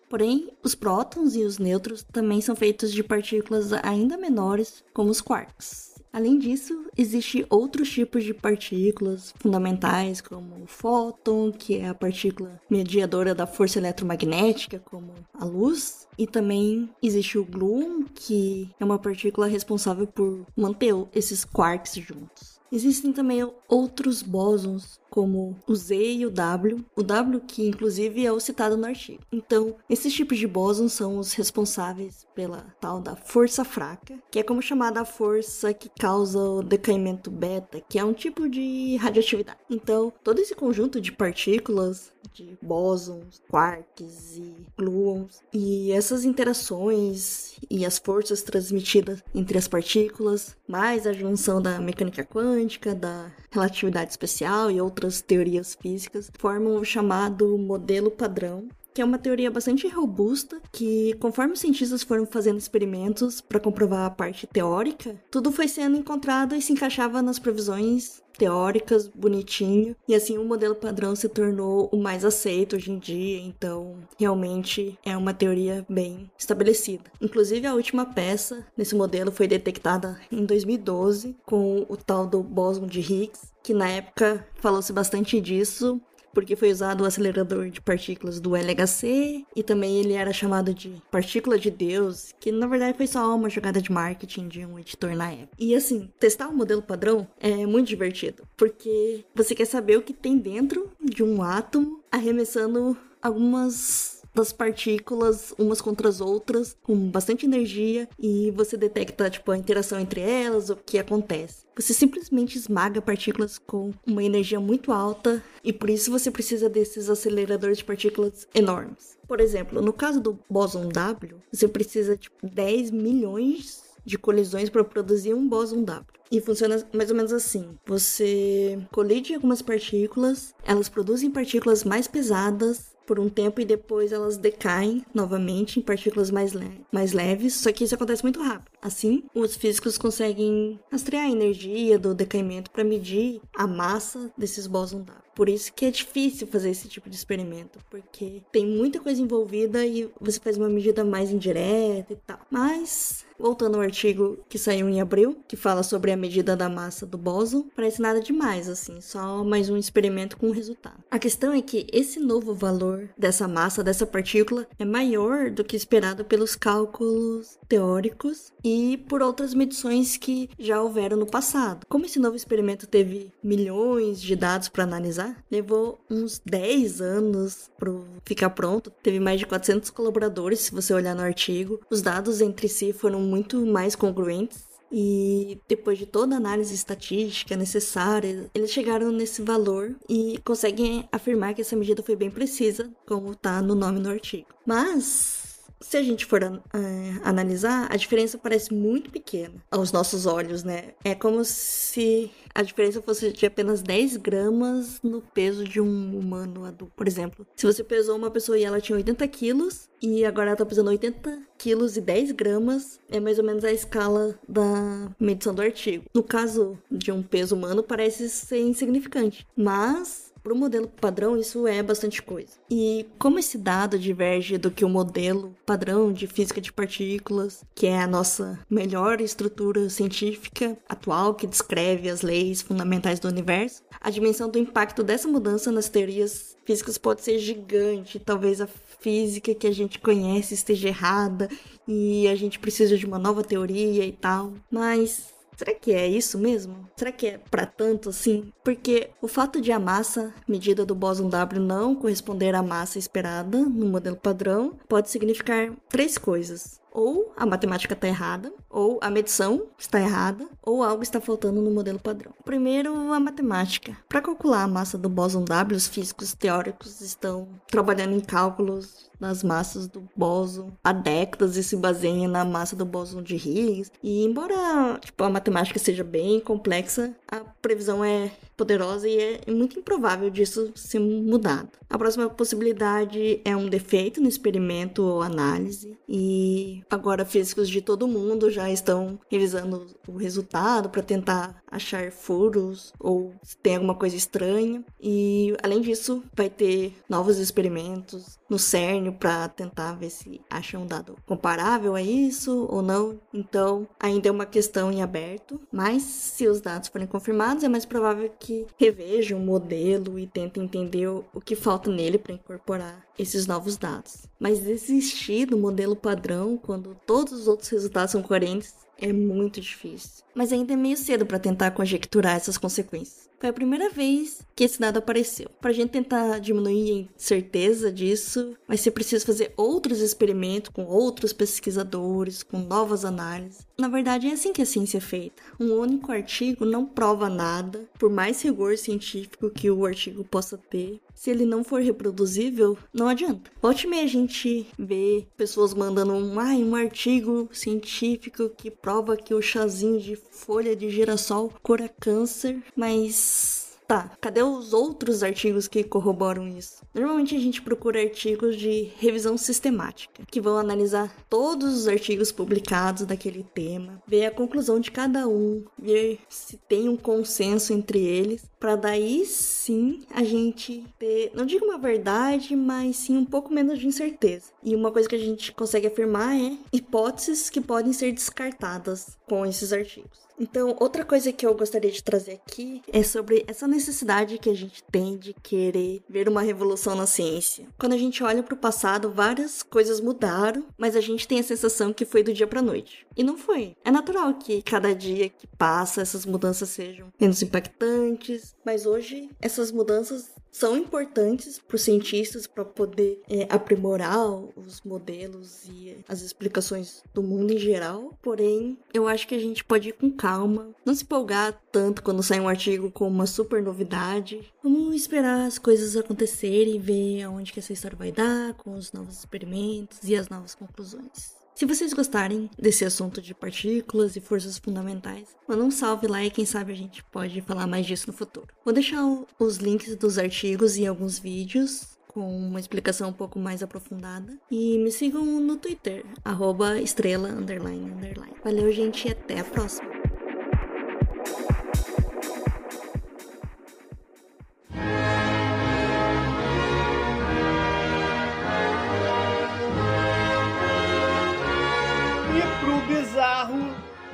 Porém, os prótons e os nêutrons também são feitos de partículas ainda menores, como os quarks. Além disso, existem outros tipos de partículas fundamentais, como o fóton, que é a partícula mediadora da força eletromagnética, como a luz, e também existe o gluon, que é uma partícula responsável por manter esses quarks juntos. Existem também outros bósons, como o Z e o W, o W que inclusive é o citado no artigo. Então, esses tipos de bósons são os responsáveis pela tal da força fraca, que é como chamada a força que causa o decaimento beta, que é um tipo de radioatividade. Então, todo esse conjunto de partículas, de bósons, quarks e gluons, e essas interações e as forças transmitidas entre as partículas, mais a junção da mecânica quântica, da relatividade especial e outras teorias físicas, formam o chamado modelo padrão, que é uma teoria bastante robusta, que conforme os cientistas foram fazendo experimentos para comprovar a parte teórica, tudo foi sendo encontrado e se encaixava nas previsões teóricas, bonitinho, e assim o modelo padrão se tornou o mais aceito hoje em dia, então realmente é uma teoria bem estabelecida. Inclusive a última peça nesse modelo foi detectada em 2012 com o tal do bóson de Higgs, que na época falou-se bastante disso, porque foi usado o acelerador de partículas do LHC e também ele era chamado de partícula de Deus, que na verdade foi só uma jogada de marketing de um editor na época. E assim, testar o modelo padrão é muito divertido, porque você quer saber o que tem dentro de um átomo arremessando algumas das partículas umas contra as outras com bastante energia e você detecta tipo a interação entre elas, o que acontece. Você simplesmente esmaga partículas com uma energia muito alta e por isso você precisa desses aceleradores de partículas enormes. Por exemplo, no caso do bóson W, você precisa de tipo, 10 milhões de colisões para produzir um bóson W. E funciona mais ou menos assim: você colide algumas partículas, elas produzem partículas mais pesadas por um tempo e depois elas decaem novamente em partículas mais, le mais leves, só que isso acontece muito rápido. Assim, os físicos conseguem rastrear a energia do decaimento para medir a massa desses bósons W. Por isso que é difícil fazer esse tipo de experimento, porque tem muita coisa envolvida e você faz uma medida mais indireta e tal. Mas Voltando ao artigo que saiu em abril, que fala sobre a medida da massa do bóson, parece nada demais, assim, só mais um experimento com resultado. A questão é que esse novo valor dessa massa, dessa partícula, é maior do que esperado pelos cálculos teóricos e por outras medições que já houveram no passado. Como esse novo experimento teve milhões de dados para analisar, levou uns 10 anos para ficar pronto, teve mais de 400 colaboradores, se você olhar no artigo. Os dados entre si foram muito mais congruentes. E depois de toda a análise estatística necessária, eles chegaram nesse valor e conseguem afirmar que essa medida foi bem precisa, como está no nome do artigo. Mas se a gente for uh, analisar, a diferença parece muito pequena aos nossos olhos, né? É como se a diferença fosse de apenas 10 gramas no peso de um humano adulto. Por exemplo, se você pesou uma pessoa e ela tinha 80 quilos e agora ela tá pesando 80 quilos e 10 gramas, é mais ou menos a escala da medição do artigo. No caso de um peso humano, parece ser insignificante, mas para o modelo padrão, isso é bastante coisa. E como esse dado diverge do que o modelo padrão de física de partículas, que é a nossa melhor estrutura científica atual que descreve as leis fundamentais do universo, a dimensão do impacto dessa mudança nas teorias físicas pode ser gigante. Talvez a física que a gente conhece esteja errada e a gente precisa de uma nova teoria e tal. Mas Será que é isso mesmo? Será que é para tanto assim? Porque o fato de a massa medida do bóson W não corresponder à massa esperada no modelo padrão pode significar três coisas. Ou a matemática está errada, ou a medição está errada, ou algo está faltando no modelo padrão. Primeiro, a matemática. Para calcular a massa do bóson W, os físicos teóricos estão trabalhando em cálculos nas massas do bóson há décadas e se baseia na massa do bóson de Higgs. E embora tipo, a matemática seja bem complexa, a previsão é poderosa e é muito improvável disso ser mudado. A próxima possibilidade é um defeito no experimento ou análise, e agora físicos de todo mundo já estão revisando o resultado para tentar achar furos ou se tem alguma coisa estranha. E além disso, vai ter novos experimentos no CERN para tentar ver se acha um dado comparável a isso ou não. Então, ainda é uma questão em aberto, mas se os dados forem confirmados, é mais provável que que reveja o modelo e tenta entender o que falta nele para incorporar esses novos dados. Mas desistir do modelo padrão quando todos os outros resultados são coerentes é muito difícil. Mas ainda é meio cedo para tentar conjecturar essas consequências. Foi a primeira vez que esse dado apareceu. Para a gente tentar diminuir a certeza disso, vai ser preciso fazer outros experimentos com outros pesquisadores, com novas análises. Na verdade, é assim que a ciência é feita. Um único artigo não prova nada, por mais rigor científico que o artigo possa ter. Se ele não for reproduzível, não adianta. Volte meia a gente vê pessoas mandando um, ah, um artigo científico que prova que o chazinho de folha de girassol cura câncer, mas Tá, cadê os outros artigos que corroboram isso? Normalmente a gente procura artigos de revisão sistemática, que vão analisar todos os artigos publicados daquele tema, ver a conclusão de cada um, ver se tem um consenso entre eles, para daí sim a gente ter, não digo uma verdade, mas sim um pouco menos de incerteza. E uma coisa que a gente consegue afirmar é hipóteses que podem ser descartadas com esses artigos. Então, outra coisa que eu gostaria de trazer aqui é sobre essa necessidade que a gente tem de querer ver uma revolução na ciência. Quando a gente olha para o passado, várias coisas mudaram, mas a gente tem a sensação que foi do dia para noite. E não foi. É natural que cada dia que passa essas mudanças sejam menos impactantes, mas hoje essas mudanças são importantes para os cientistas para poder é, aprimorar os modelos e as explicações do mundo em geral. Porém, eu acho que a gente pode ir com calma, não se empolgar tanto quando sai um artigo com uma super novidade. Vamos esperar as coisas acontecerem e ver aonde que essa história vai dar com os novos experimentos e as novas conclusões. Se vocês gostarem desse assunto de partículas e forças fundamentais, manda um salve lá e quem sabe a gente pode falar mais disso no futuro. Vou deixar os links dos artigos e alguns vídeos com uma explicação um pouco mais aprofundada. E me sigam no Twitter, arroba estrela underline underline. Valeu, gente, e até a próxima.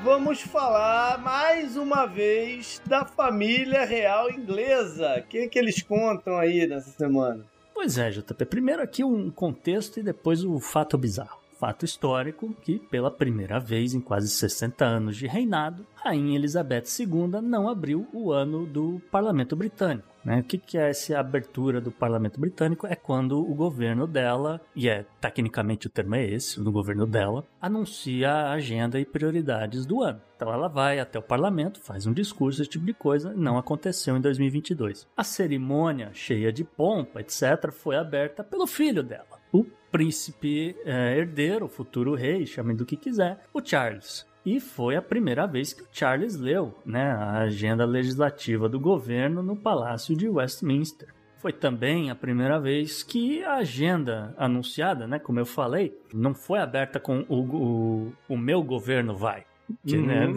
Vamos falar mais uma vez da família real inglesa. O que, que eles contam aí nessa semana? Pois é, JP. Primeiro aqui um contexto e depois o fato bizarro. Fato histórico que, pela primeira vez em quase 60 anos de reinado, Rainha Elizabeth II não abriu o ano do Parlamento Britânico. Né? O que, que é essa abertura do Parlamento Britânico? É quando o governo dela, e é tecnicamente o termo é esse, do governo dela, anuncia a agenda e prioridades do ano. Então ela vai até o parlamento, faz um discurso, esse tipo de coisa, não aconteceu em 2022. A cerimônia, cheia de pompa, etc., foi aberta pelo filho dela, o príncipe é, herdeiro, o futuro rei, chamem do que quiser, o Charles. E foi a primeira vez que o Charles leu né, a agenda legislativa do governo no Palácio de Westminster. Foi também a primeira vez que a agenda anunciada, né, como eu falei, não foi aberta com o, o, o meu governo vai. Que, Uhum. né,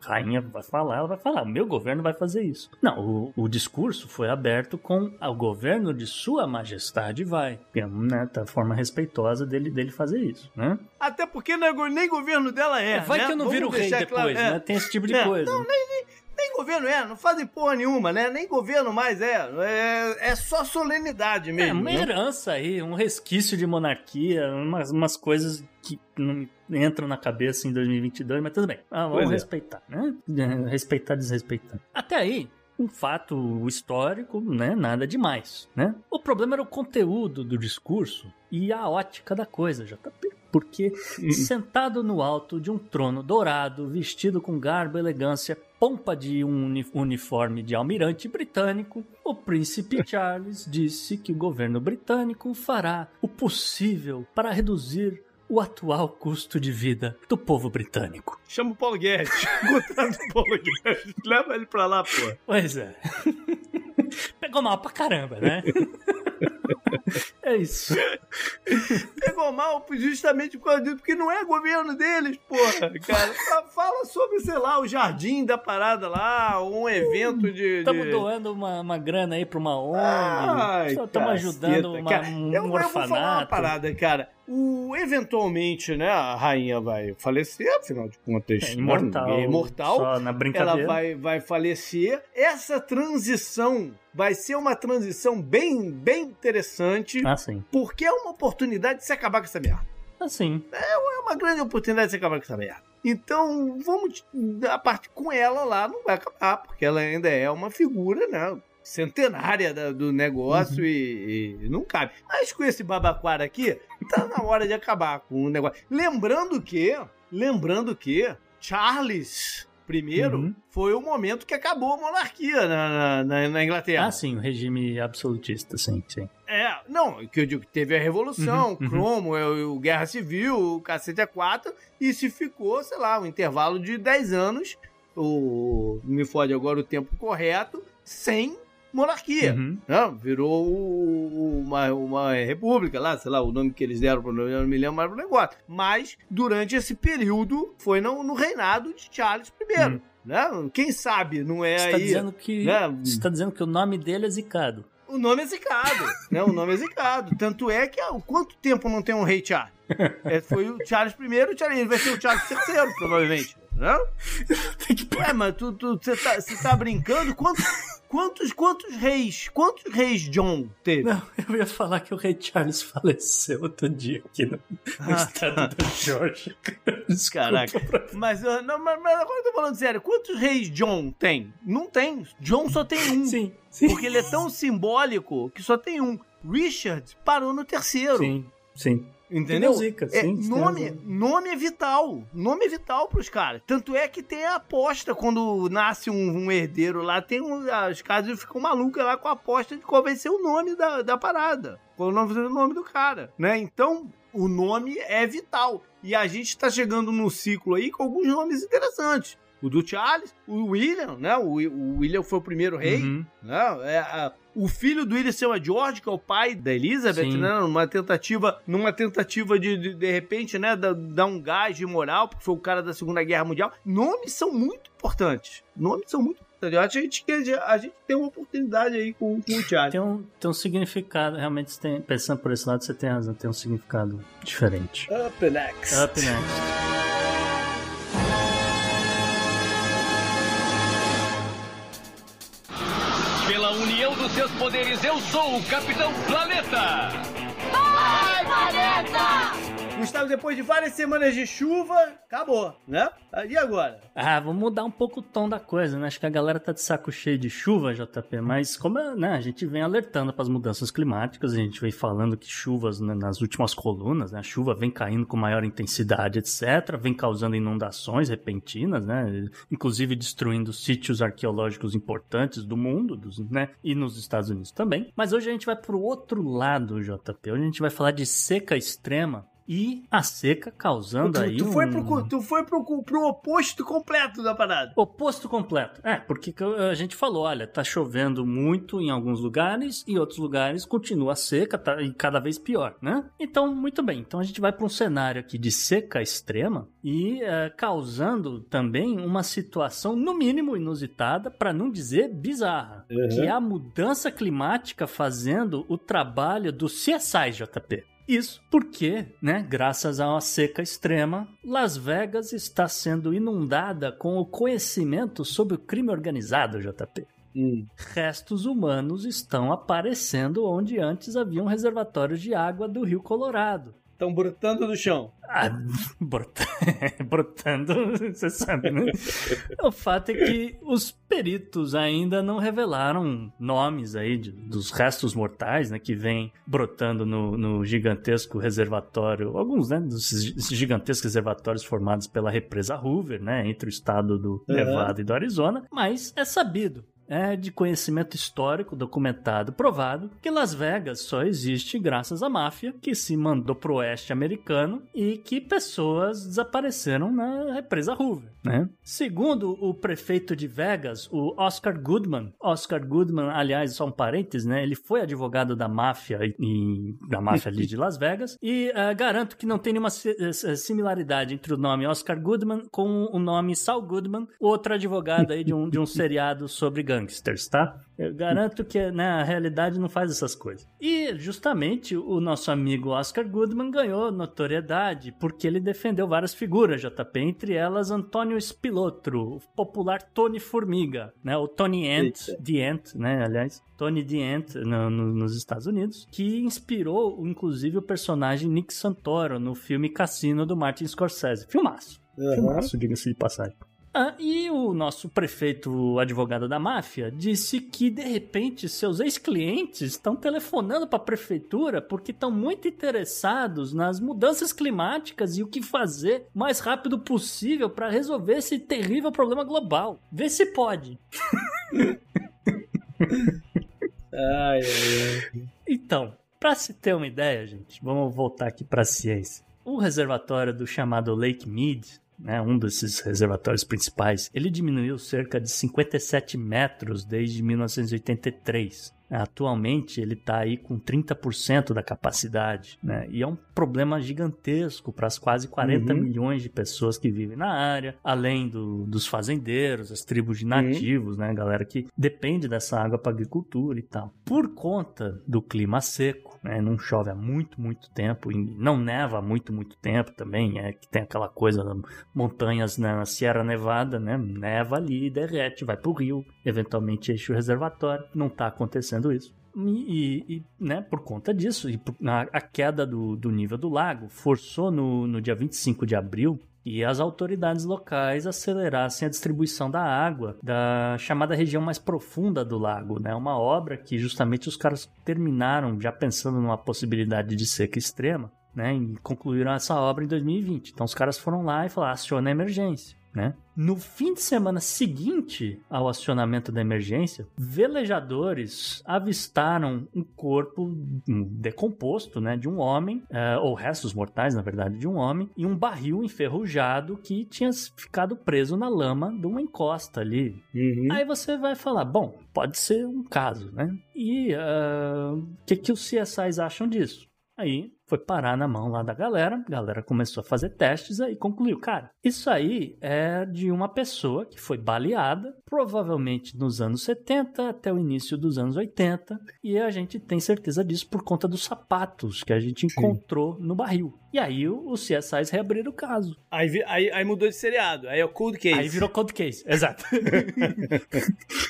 a rainha vai falar, ela vai falar, o meu governo vai fazer isso. Não, o, o discurso foi aberto com o governo de sua majestade vai. Que é né, da forma respeitosa dele, dele fazer isso, né? Até porque não é go- nem governo dela é. vai né? que eu não Vamos viro o rei depois, claro, é. né? Tem esse tipo de É, coisa. não, Nem governo é, não fazem porra nenhuma, né? Nem governo mais é. É, é só solenidade É, mesmo. uma né? herança aí, um resquício de monarquia, umas, umas coisas que não entram na cabeça em 2022, mas tudo bem. Ah, vamos é. respeitar, né? É, Respeitar desrespeitando. Até aí, um fato histórico, né? Nada demais, né? O problema era o conteúdo do discurso e a ótica da coisa, JP. Porque sentado no alto de um trono dourado, vestido com garbo e elegância, pompa de um uni- uniforme de almirante britânico, o príncipe Charles disse que o governo britânico fará o possível para reduzir o atual custo de vida do povo britânico. Chama o Paulo Guedes. Contrata o Paulo Guedes. Leva ele pra lá, pô. Pois é. Pegou mal pra caramba, né? É isso. Pegou mal justamente por causa disso, porque não é governo deles, porra, cara. Fa- Fala sobre, sei lá, o jardim da parada lá, um evento de. Estamos de... doando uma, uma grana aí pra uma ONG. Estamos ajudando uma, cara. um eu, eu vou falar uma orfanato. parada, cara. O, eventualmente, né, a rainha vai falecer, afinal de contas, É né, imortal. é imortal. Só na brincadeira. Ela vai, vai falecer. Essa transição vai ser uma transição bem, bem interessante, Ah, sim. porque é uma oportunidade de se acabar com essa merda. Assim. É uma grande oportunidade de se acabar com essa merda. Então, vamos. A parte com ela lá não vai acabar, porque ela ainda é uma figura, né? Centenária da- do negócio e, e não cabe. Mas com esse babaquara aqui, tá na hora de acabar com o negócio. Lembrando que. Lembrando que. Charles primeiro Uhum. foi o momento que acabou a monarquia na, na, na- Inglaterra. Ah, sim, o regime absolutista, sim, sim. É, não, que eu digo que teve a Revolução, Uhum, uhum. Cromwell, o Guerra Civil, o cacete a quatro, e se ficou, sei lá, um intervalo de 10 anos, o, me fode agora o tempo correto, sem monarquia. Uhum. Não, virou o- uma, uma república lá, sei lá, o nome que eles deram, eu não me lembro mais do negócio. Mas, durante esse período, foi no, no reinado de Charles I. Uhum. Né? Quem sabe não é Você tá aí... dizendo que. né? Você tá dizendo que o nome dele é zicado. O nome é zicado, né? O nome é zicado. Tanto é que há quanto tempo não tem um rei Charles? É, foi o Charles I, o Charles, ele vai ser o Charles III, provavelmente. Não? É, mas tu, tu, você tá, você tá brincando? Quantos, quantos, quantos reis, quantos reis John teve? Não, eu ia falar que o rei Charles faleceu outro dia aqui no, no Ah. estado da Georgia. Caraca. pra- Mas, ah, não, mas, mas agora eu tô falando sério. Quantos reis John tem? Não tem. John só tem um. Sim, sim. Porque ele é tão simbólico que só tem um. Richard parou no terceiro. Sim, sim. Entendeu? Zica, É, sim, nome, nome é vital. Nome é vital pros caras. Tanto é que tem a aposta quando nasce um, um herdeiro lá. Tem um, as casas ficam malucas lá com a aposta de qual vai ser o nome da, da parada. Qual vai ser o nome do cara. Né? Então, o nome é vital. E a gente tá chegando num ciclo aí com alguns nomes interessantes. O do Charles, o William, né? O, o William foi o primeiro rei. Uhum. Né? É, a- o filho do William se chama George, que é o pai da Elizabeth, Sim. né? Numa tentativa, numa tentativa de, de, de repente, né, da- dar um gás de moral, porque foi o cara da Segunda Guerra Mundial. Nomes são muito importantes. Nomes são muito importantes. Eu acho que a gente, a gente tem uma oportunidade aí com, com o Charlie. Tem um, tem um significado, realmente, tem, pensando por esse lado, você tem razão, tem um significado diferente. Up next. Up next. Seus poderes, eu sou o Capitão Planeta! Gustavo, depois de várias semanas de chuva, acabou, né? E agora? Ah, vamos mudar um pouco o tom da coisa, né? Acho que a galera tá de saco cheio de chuva, JP, mas como né, a gente vem alertando para as mudanças climáticas, a gente vem falando que chuvas né, nas últimas colunas, né? A chuva vem caindo com maior intensidade, etc., vem causando inundações repentinas, né? Inclusive destruindo sítios arqueológicos importantes do mundo, dos, né? E nos Estados Unidos também. Mas hoje a gente vai pro outro lado, JP. Hoje a gente vai falar de seca extrema. E a seca causando Tu, aí tu foi, um... pro, tu foi pro, pro oposto completo da parada. Oposto completo. É, porque que a gente falou, olha, tá chovendo muito em alguns lugares e outros lugares continua seca tá, e cada vez pior, né? Então, muito bem. Então a gente vai para um cenário aqui de seca extrema e é, causando também uma situação, no mínimo, inusitada, para não dizer bizarra, que é a mudança climática fazendo o trabalho do CSI JP. Isso porque, né, graças a uma seca extrema, Las Vegas está sendo inundada com o conhecimento sobre o crime organizado, JP. Restos humanos estão aparecendo onde antes haviam reservatórios de água do Rio Colorado. Estão brotando do chão. Ah, brota- brotando, você sabe, né? O fato é que os peritos ainda não revelaram nomes aí de- dos restos mortais, né, que vêm brotando no, no gigantesco reservatório, alguns, né, dos gigantescos reservatórios formados pela represa Hoover, né, entre o estado do Uhum. Nevada e do Arizona, mas é sabido é de conhecimento histórico, documentado, provado, que Las Vegas só existe graças à máfia que se mandou pro oeste americano e que pessoas desapareceram na represa Hoover, né? Segundo o prefeito de Vegas, o Oscar Goodman, Oscar Goodman, aliás, só um parênteses, né? Ele foi advogado da máfia e, da máfia ali de Las Vegas e eh, garanto que não tem nenhuma si- eh, similaridade entre o nome Oscar Goodman com o nome Saul Goodman, outro advogado aí de um, de um seriado sobre gangsters, tá? Eu garanto que né, a realidade não faz essas coisas. E justamente o nosso amigo Oscar Goodman ganhou notoriedade porque ele defendeu várias figuras, JP, entre elas Antônio Spilotro, o popular Tony Formiga, né? O Tony Ant, Eita. The Ant, né? Aliás, Tony The Ant no- no- nos Estados Unidos, que inspirou inclusive o personagem Nick Santoro no filme Cassino do Martin Scorsese. Filmaço. Filmaço, diga-se de passagem. Ah, e o nosso prefeito advogado da máfia disse que de repente seus ex-clientes estão telefonando para a prefeitura porque estão muito interessados nas mudanças climáticas e o que fazer o mais rápido possível para resolver esse terrível problema global. Vê se pode. Ai, ai, ai. Então, para se ter uma ideia, gente, vamos voltar aqui para a ciência. O reservatório do chamado Lake Mead, né, um desses reservatórios principais, ele diminuiu cerca de 57 metros desde 1983. Atualmente ele está aí com 30% da capacidade, né? E é um problema gigantesco para as quase 40 Uhum. milhões de pessoas que vivem na área, além do- dos fazendeiros, as tribos de nativos, né? Galera que depende dessa água para agricultura e tal. Por conta do clima seco, né? Não chove há muito, muito tempo e não neva há muito, muito tempo também. É que tem aquela coisa das montanhas na Sierra Nevada, né? Neva ali, derrete, vai pro rio, eventualmente enche o reservatório. Não tá acontecendo isso. E, e- né, por conta disso, e por- a, a queda do, do nível do lago forçou no, no dia 25 de abril e as autoridades locais acelerassem a distribuição da água da chamada região mais profunda do lago, né? Uma obra que justamente os caras terminaram já pensando numa possibilidade de seca extrema, né? E concluíram essa obra em 2020. Então os caras foram lá e falaram, aciona a emergência. Né? No fim de semana seguinte ao acionamento da emergência, velejadores avistaram um corpo decomposto, né, de um homem, uh, ou restos mortais, na verdade, de um homem, e um barril enferrujado que tinha ficado preso na lama de uma encosta ali. Uhum. Aí você vai falar, bom, pode ser um caso, né? E o uh, que, que os CSIs acham disso? Aí foi parar na mão lá da galera, a galera começou a fazer testes e concluiu, cara, isso aí é de uma pessoa que foi baleada, provavelmente nos anos 70 até o início dos anos 80, e a gente tem certeza disso por conta dos sapatos que a gente encontrou Sim. no barril. E aí os CSIs reabriram o caso. Aí, aí, aí, mudou de seriado, aí é o Cold Case. Aí virou Cold Case, exato.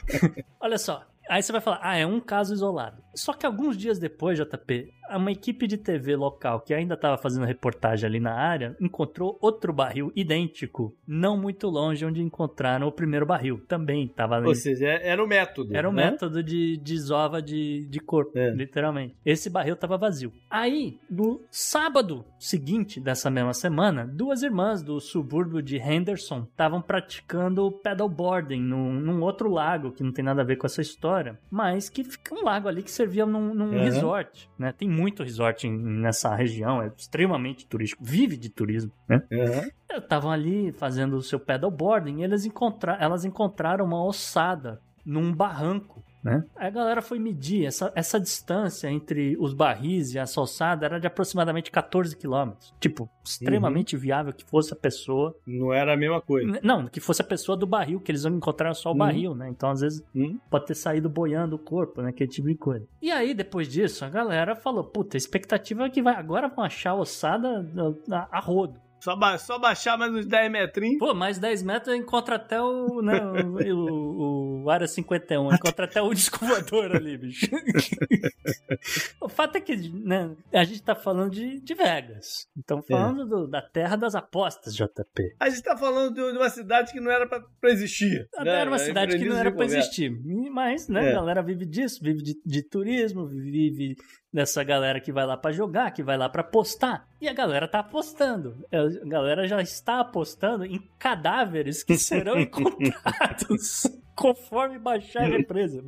Olha só, Aí você vai falar, ah, é um caso isolado. Só que alguns dias depois, JP, uma equipe de TV local que ainda estava fazendo reportagem ali na área encontrou outro barril idêntico, não muito longe onde encontraram o primeiro barril. Também estava ali. Ou seja, é, era o método. Era o né? método de desova de, de corpo, é. literalmente. Esse barril estava vazio. Aí, no sábado seguinte dessa mesma semana, duas irmãs do subúrbio de Henderson estavam praticando paddleboarding num, num outro lago que não tem nada a ver com essa história, mas que fica um lago ali que servia num, num uhum. resort, né? Tem muito resort nessa região, é extremamente turístico, vive de turismo, né? Uhum. Estavam ali fazendo o seu paddleboarding e eles encontra elas encontraram uma ossada num barranco né? Aí a galera foi medir essa, essa distância entre os barris e a salsada era de aproximadamente 14 quilômetros. Tipo, extremamente uhum. viável que fosse a pessoa. Não era a mesma coisa. Não, que fosse a pessoa do barril, que eles encontraram só o uhum. barril, né? Então, às vezes, uhum. pode ter saído boiando o corpo, né? Aquele tipo de coisa. E aí, depois disso, a galera falou: puta, a expectativa é que vai, agora vão achar a ossada a, a rodo. Só, ba só baixar mais uns 10 metrinhos. Pô, mais 10 metros encontra até o, né, o, o, o Área 51. Encontra até o descovador ali, bicho. o fato é que né, a gente tá falando de, de Vegas. Então, falando é. do, da terra das apostas, JP. A gente tá falando de uma cidade que não era pra, pra existir. Né? Era uma cidade que não era pra existir. Mas, né, é. a galera vive disso, vive de, de turismo, vive dessa galera que vai lá para jogar, que vai lá para apostar. E a galera tá apostando. É, a galera já está apostando em cadáveres que serão encontrados conforme baixar a represa.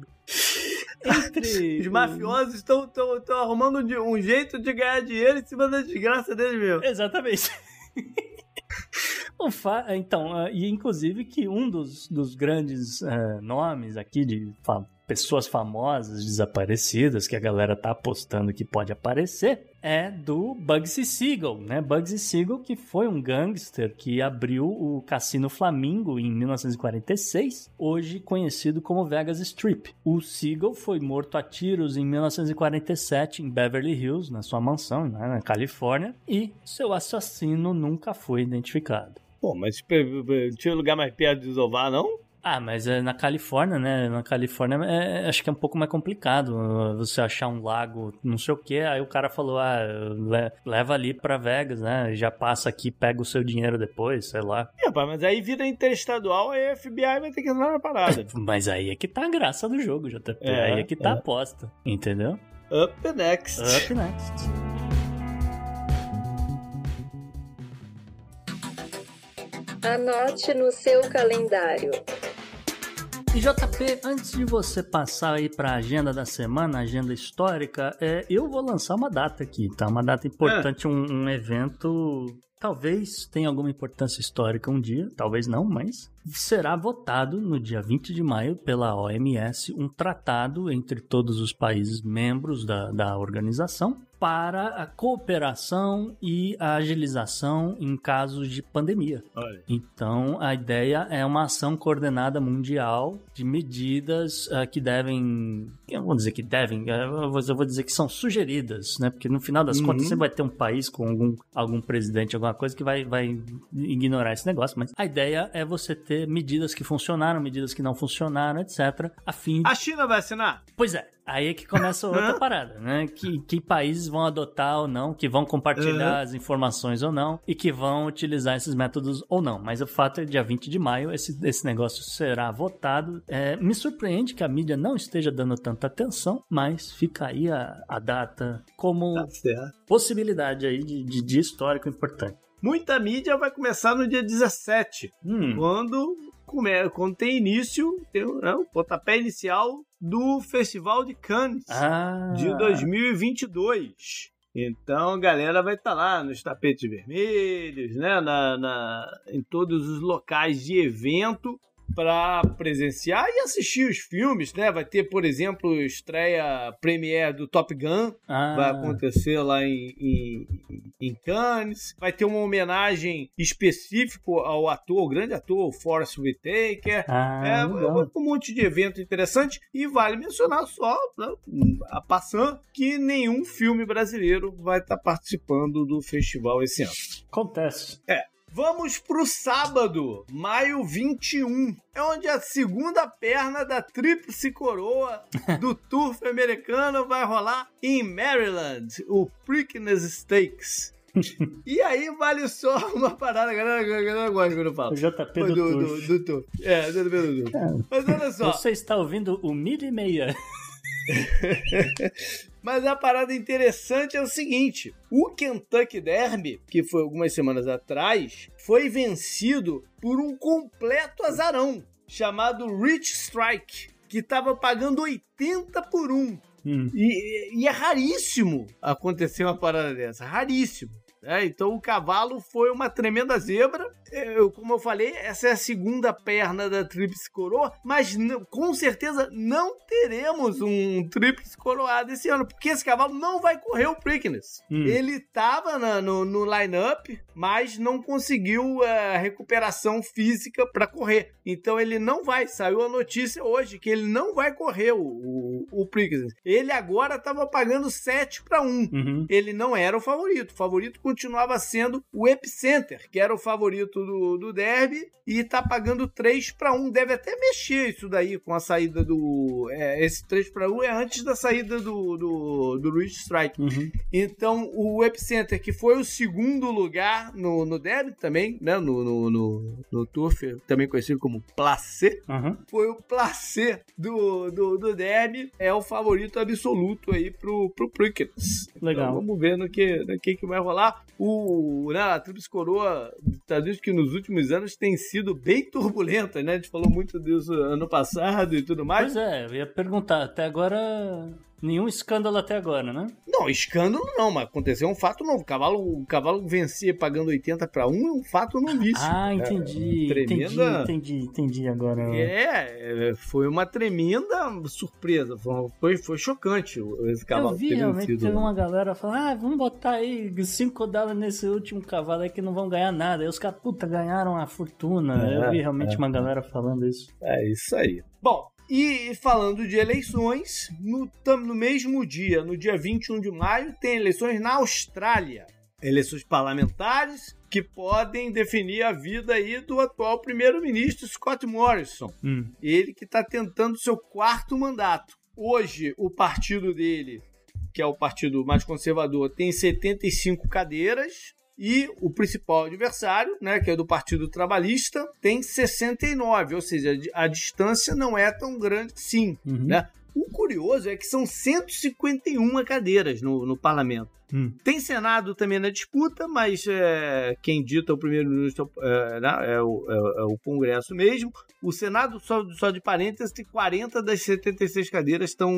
Entre... Os mafiosos estão arrumando um jeito de ganhar dinheiro em cima da desgraça deles mesmo. Exatamente. Então, e inclusive que um dos, dos grandes uh, nomes aqui de pessoas famosas desaparecidas que a galera tá apostando que pode aparecer é do Bugsy Siegel, né? Bugsy Siegel que foi um gangster que abriu o Cassino Flamingo em 1946, hoje conhecido como Vegas Strip. O Siegel foi morto a tiros em 1947 em Beverly Hills, na sua mansão, né, na Califórnia, e seu assassino nunca foi identificado. Pô, mas tinha lugar mais perto de desovar, não? Ah, mas é na Califórnia, né? Na Califórnia é, acho que é um pouco mais complicado você achar um lago, não sei o que. Aí o cara falou: ah, leva ali pra Vegas, né? Já passa aqui, pega o seu dinheiro depois, sei lá. É, mas aí vira interestadual, aí a FBI vai ter que entrar na parada. mas aí é que tá a graça do jogo, JP. É, aí é que tá é. a aposta, entendeu? Up next. Up next. Anote no seu calendário. E JP, antes de você passar aí para a agenda da semana, agenda histórica, é, eu vou lançar uma data aqui, tá? Uma data importante, é. um, um evento talvez tenha alguma importância histórica um dia, talvez não, mas será votado no dia 20 de maio pela OMS um tratado entre todos os países membros da, da organização para a cooperação e a agilização em casos de pandemia. Olha. Então, a ideia é uma ação coordenada mundial de medidas uh, que devem, eu vou dizer que devem, uh, eu vou dizer que são sugeridas, né? Porque no final das uhum. contas sempre vai ter um país com algum, algum presidente, alguma coisa que vai, vai ignorar esse negócio, mas a ideia é você ter medidas que funcionaram, medidas que não funcionaram, etc. A fim. A China vai assinar? Pois é. Aí é que começa outra parada, né? Que, que países vão adotar ou não, que vão compartilhar uhum. as informações ou não, e que vão utilizar esses métodos ou não. Mas o fato é que dia 20 de maio esse, esse negócio será votado. É, me surpreende que a mídia não esteja dando tanta atenção, mas fica aí a, a data como tá possibilidade aí de, de dia histórico importante. Muita mídia vai começar no dia 17, Hum. quando, come, quando tem início, tem né, o pontapé inicial do Festival de Cannes Ah. de 2022. Então a galera vai estar lá nos tapetes vermelhos, né, na, na- em todos os locais de evento para presenciar e assistir os filmes, né? Vai ter, por exemplo, estreia premiere do Top Gun, Ah. vai acontecer lá em, em, em Cannes. Vai ter uma homenagem específica ao ator, o grande ator, o Forrest Whitaker. Ah, É, legal. um monte de evento interessante. E vale mencionar só, né, a passando, que nenhum filme brasileiro vai estar participando do festival esse ano. Acontece. É. Vamos pro sábado, maio 21. É onde a segunda perna da Tríplice Coroa do turf americano vai rolar em Maryland, o Preakness Stakes. E aí vale só uma parada, a galera, a galera gosta quando eu falo. O JP do, do, do, do, do turf. É, do, do, do, turf. Mas olha só. Você está ouvindo o Mil e Meia. Mas a parada interessante é o seguinte: o Kentucky Derby, que foi algumas semanas atrás, foi vencido por um completo azarão chamado Rich Strike, que estava pagando 80 por 1. Hum. E, e é raríssimo acontecer uma parada dessa, raríssimo. Né? então o cavalo foi uma tremenda zebra. Eu, como eu falei, essa é a segunda perna da Tríplice Coroa, mas não- com certeza não teremos um Tríplice Coroado esse ano, porque esse cavalo não vai correr o Preakness. Hum. Ele estava no, no line-up, mas não conseguiu a recuperação física para correr. Então ele não vai. Saiu a notícia hoje que ele não vai correr o, o, o Preakness. Ele agora estava pagando 7 para 1 Uhum. ele não era o favorito. O favorito continuava sendo o Epicenter, que era o favorito do, do derby, e tá pagando 3 para 1. Deve até mexer isso daí com a saída do. é, esse 3 para 1 é antes da saída do, do, do Rich Strike. Uhum. Então, o Epicenter, que foi o segundo lugar no, no derby também, né? No, no, no, no Turf, também conhecido como Placé Uhum. foi o placê do, do, do derby, é o favorito absoluto aí pro, pro Prickers. Legal. Então, vamos ver no que, no que, que vai rolar. O, né, a Tríplice Coroa dos Estados Unidos, que nos últimos anos tem sido bem turbulenta, né? A gente falou muito disso ano passado e tudo mais. Pois é, eu ia perguntar. Até agora, nenhum escândalo até agora, né? Não, escândalo não, mas aconteceu um fato novo. O cavalo, o cavalo vencia pagando 80 para 1 é um fato novíssimo. Ah, entendi. tremenda- Entendi, entendi, entendi agora. É, é, foi uma tremenda surpresa. Foi, foi, chocante esse cavalo Eu vi realmente vencido. teve uma galera falando, ah, vamos botar aí 5 dólares nesse último cavalo aí que não vão ganhar nada. Aí os caras, puta, ganharam a fortuna. É, Eu vi realmente é. uma galera falando isso. É isso aí. Bom, e falando de eleições, no, no mesmo dia, no dia 21 de maio, tem eleições na Austrália. Eleições parlamentares que podem definir a vida aí do atual primeiro-ministro Scott Morrison. Hum. Ele que está tentando seu quarto mandato. Hoje, o partido dele, que é o partido mais conservador, tem 75 cadeiras. E o principal adversário, né, que é do Partido Trabalhista, tem 69, ou seja, a distância não é tão grande assim. Uhum. Né? O curioso é que são 151 cadeiras no, no parlamento. Hum. Tem Senado também na disputa, mas é, quem dita o primeiro-ministro é, né, é o, é- é o Congresso mesmo. O Senado, só, só de parênteses, tem 40 das 76 cadeiras estão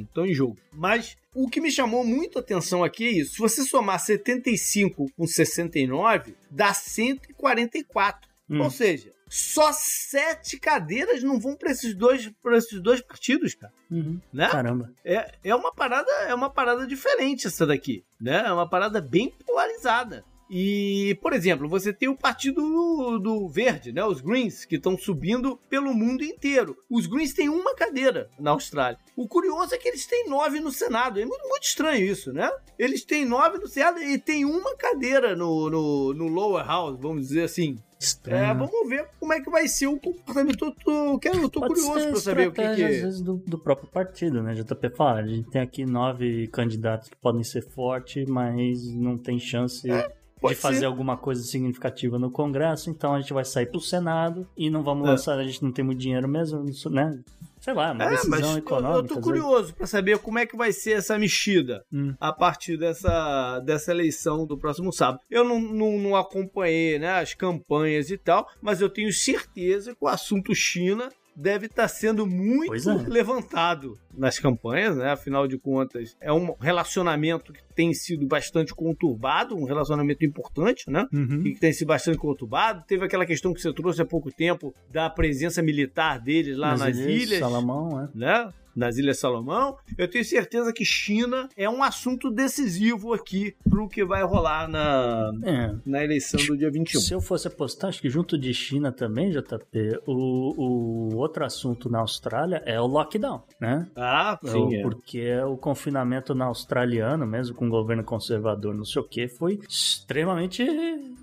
estão em jogo. Mas o que me chamou muito a atenção aqui é isso. Se você somar 75 com 69, dá 144. Hum. Ou seja, só sete cadeiras não vão para esses dois para esses dois partidos, cara. Uhum. Né? Caramba. É, é uma parada é uma parada diferente essa daqui, né? É uma parada bem polarizada. E, por exemplo, você tem o partido do, do verde, né? Os Greens, que estão subindo pelo mundo inteiro. Os Greens têm uma cadeira na Austrália. O curioso é que eles têm nove no Senado. É muito, muito estranho isso, né? Eles têm nove no Senado e tem uma cadeira no, no, no Lower House, vamos dizer assim. Estranho. É, vamos ver como é que vai ser o comportamento. Eu tô, quero- eu tô Pode curioso pra saber o que, que às vezes, do, do próprio partido, né? JP fala, a gente tem aqui nove candidatos que podem ser fortes, mas não tem chance de É, pode fazer ser. alguma coisa significativa no Congresso, então a gente vai sair pro Senado e não vamos É. lançar, a gente não tem muito dinheiro mesmo, né? Sei lá, uma É, decisão mas eu- econômica. eu tô curioso pra saber como é que vai ser essa mexida Hum. a partir dessa, dessa eleição do próximo sábado. Eu não, não, não acompanhei né, as campanhas e tal, mas eu tenho certeza que o assunto China deve estar sendo muito é. levantado nas campanhas, né? Afinal de contas, é um relacionamento que tem sido bastante conturbado, um relacionamento importante, né? Uhum. e que tem sido bastante conturbado. Teve aquela questão que você trouxe há pouco tempo da presença militar deles lá nas, ilhas, Salomão, é. né? Nas Ilhas Salomão. Eu tenho certeza que China é um assunto decisivo aqui pro que vai rolar na, É. na eleição do dia 21. Se eu fosse apostar, acho que junto de China também, JP, o, o outro assunto na Austrália é o lockdown, né? Ah, O- sim. é. Porque o confinamento na australiano, mesmo com o governo conservador, não sei o que, foi extremamente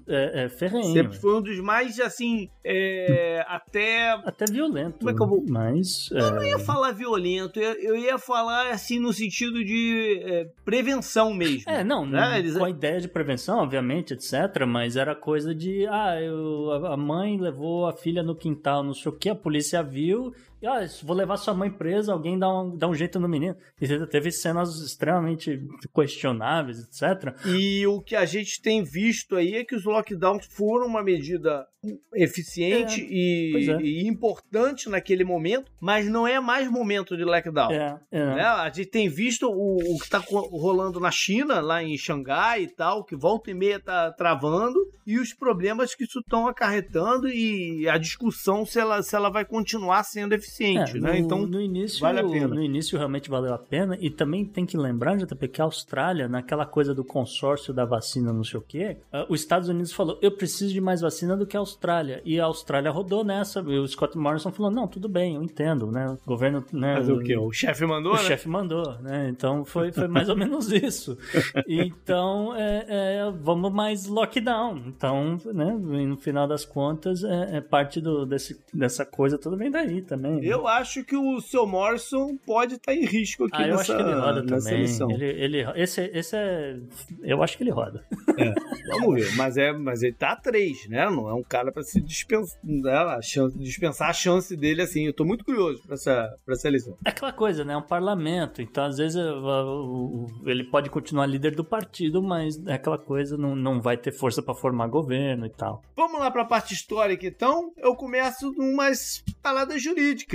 é, é, ferrenho. Sempre foi um dos mais, assim, é, até. Até violento. Como é que eu vou- Mas. Eu não é, ia falar violento, eu, eu ia falar, assim, no sentido de é, prevenção mesmo. É, não, Né? Eles- com a ideia de prevenção, obviamente, etc. Mas era coisa de, ah, eu, a- mãe levou a filha no quintal, não sei o que, a polícia viu, ah, vou levar sua mãe presa, alguém dá um, dá um jeito no menino. E teve cenas extremamente questionáveis, etc. E o que a gente tem visto aí é que os lockdowns foram uma medida eficiente É, e, é. e importante naquele momento, mas não é mais momento de lockdown. É, é. Né? A gente tem visto o, o que está rolando na China, lá em Xangai e tal, que volta e meia tá travando, e os problemas que isso estão acarretando e a discussão se ela, se ela vai continuar sendo eficiente. É, né? no, Então, no início, vale a pena. no início realmente valeu a pena e também tem que lembrar, JP, que a Austrália, naquela coisa do consórcio da vacina, não sei o quê, ah, os Estados Unidos falou, eu preciso de mais vacina do que a Austrália. E a Austrália rodou nessa, e o Scott Morrison falou, não, tudo bem, eu entendo, né? O governo, né? fazer o quê? O chefe mandou, O né? chefe mandou, né? Então foi, foi mais ou menos isso. Então, é, é, vamos mais lockdown. Então, né? No final das contas, é, é parte do, desse, dessa coisa toda vem daí também. Né? Eu acho que o seu Morrison pode estar em risco aqui Ah, eu nessa, acho que ele roda nessa também. eleição. Ele, ele, esse, esse é. Eu acho que ele roda. Vamos ver. Mas, é, mas ele tá a três, né? Não é um cara pra se dispensar, a chance, dispensar a chance dele assim. Eu tô muito curioso pra essa, pra essa eleição. É aquela coisa, né? É um parlamento. Então, às vezes, ele pode continuar líder do partido, mas é aquela coisa, não, não vai ter força pra formar governo e tal. Vamos lá pra parte histórica, então. Eu começo com umas paradas jurídicas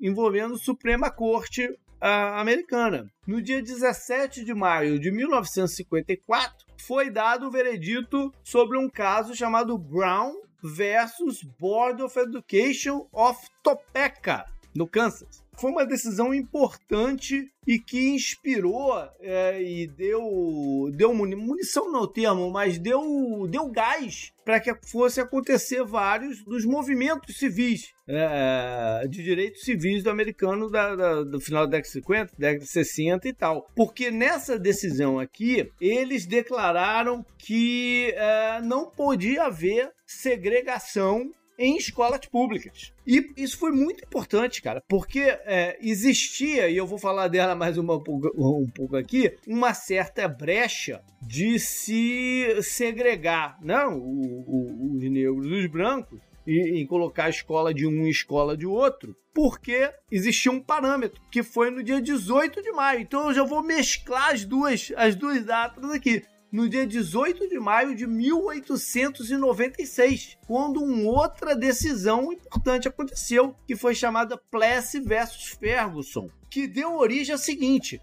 envolvendo a Suprema Corte ah, Americana. No dia 17 de maio de 1954, foi dado o veredito sobre um caso chamado Brown versus Board of Education of Topeka, no Kansas. Foi uma decisão importante e que inspirou é, e deu, deu muni- munição não é o termo, mas deu, deu gás para que fosse acontecer vários dos movimentos civis é, de direitos civis do americano da- da- do final da década de 50, década de 60 e tal. Porque nessa decisão aqui, eles declararam que é, não podia haver segregação em escolas públicas. E isso foi muito importante, cara, porque é, existia, e eu vou falar dela mais uma, um pouco aqui, uma certa brecha de se segregar né, o- o- os negros dos brancos e, e colocar a escola de um e escola de outro, porque existia um parâmetro, que foi no dia 18 de maio. Então eu já vou mesclar as duas, as duas datas aqui no dia 18 de maio de 1896, quando uma outra decisão importante aconteceu, que foi chamada Plessy versus Ferguson, que deu origem ao seguinte: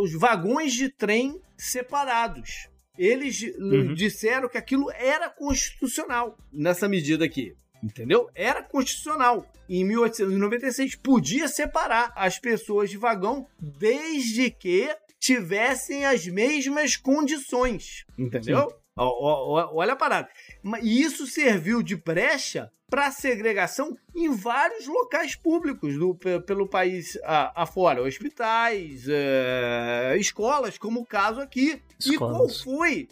os vagões de trem separados. Eles Uhum. disseram que aquilo era constitucional nessa medida aqui. Entendeu? Era constitucional. Em 1896 podia separar as pessoas de vagão desde que tivessem as mesmas condições. Entendeu? Olha a parada. E isso serviu de brecha para segregação em vários locais públicos do, pe- pelo país afora. Hospitais, é, escolas, como o caso aqui. E qual Escolas. foi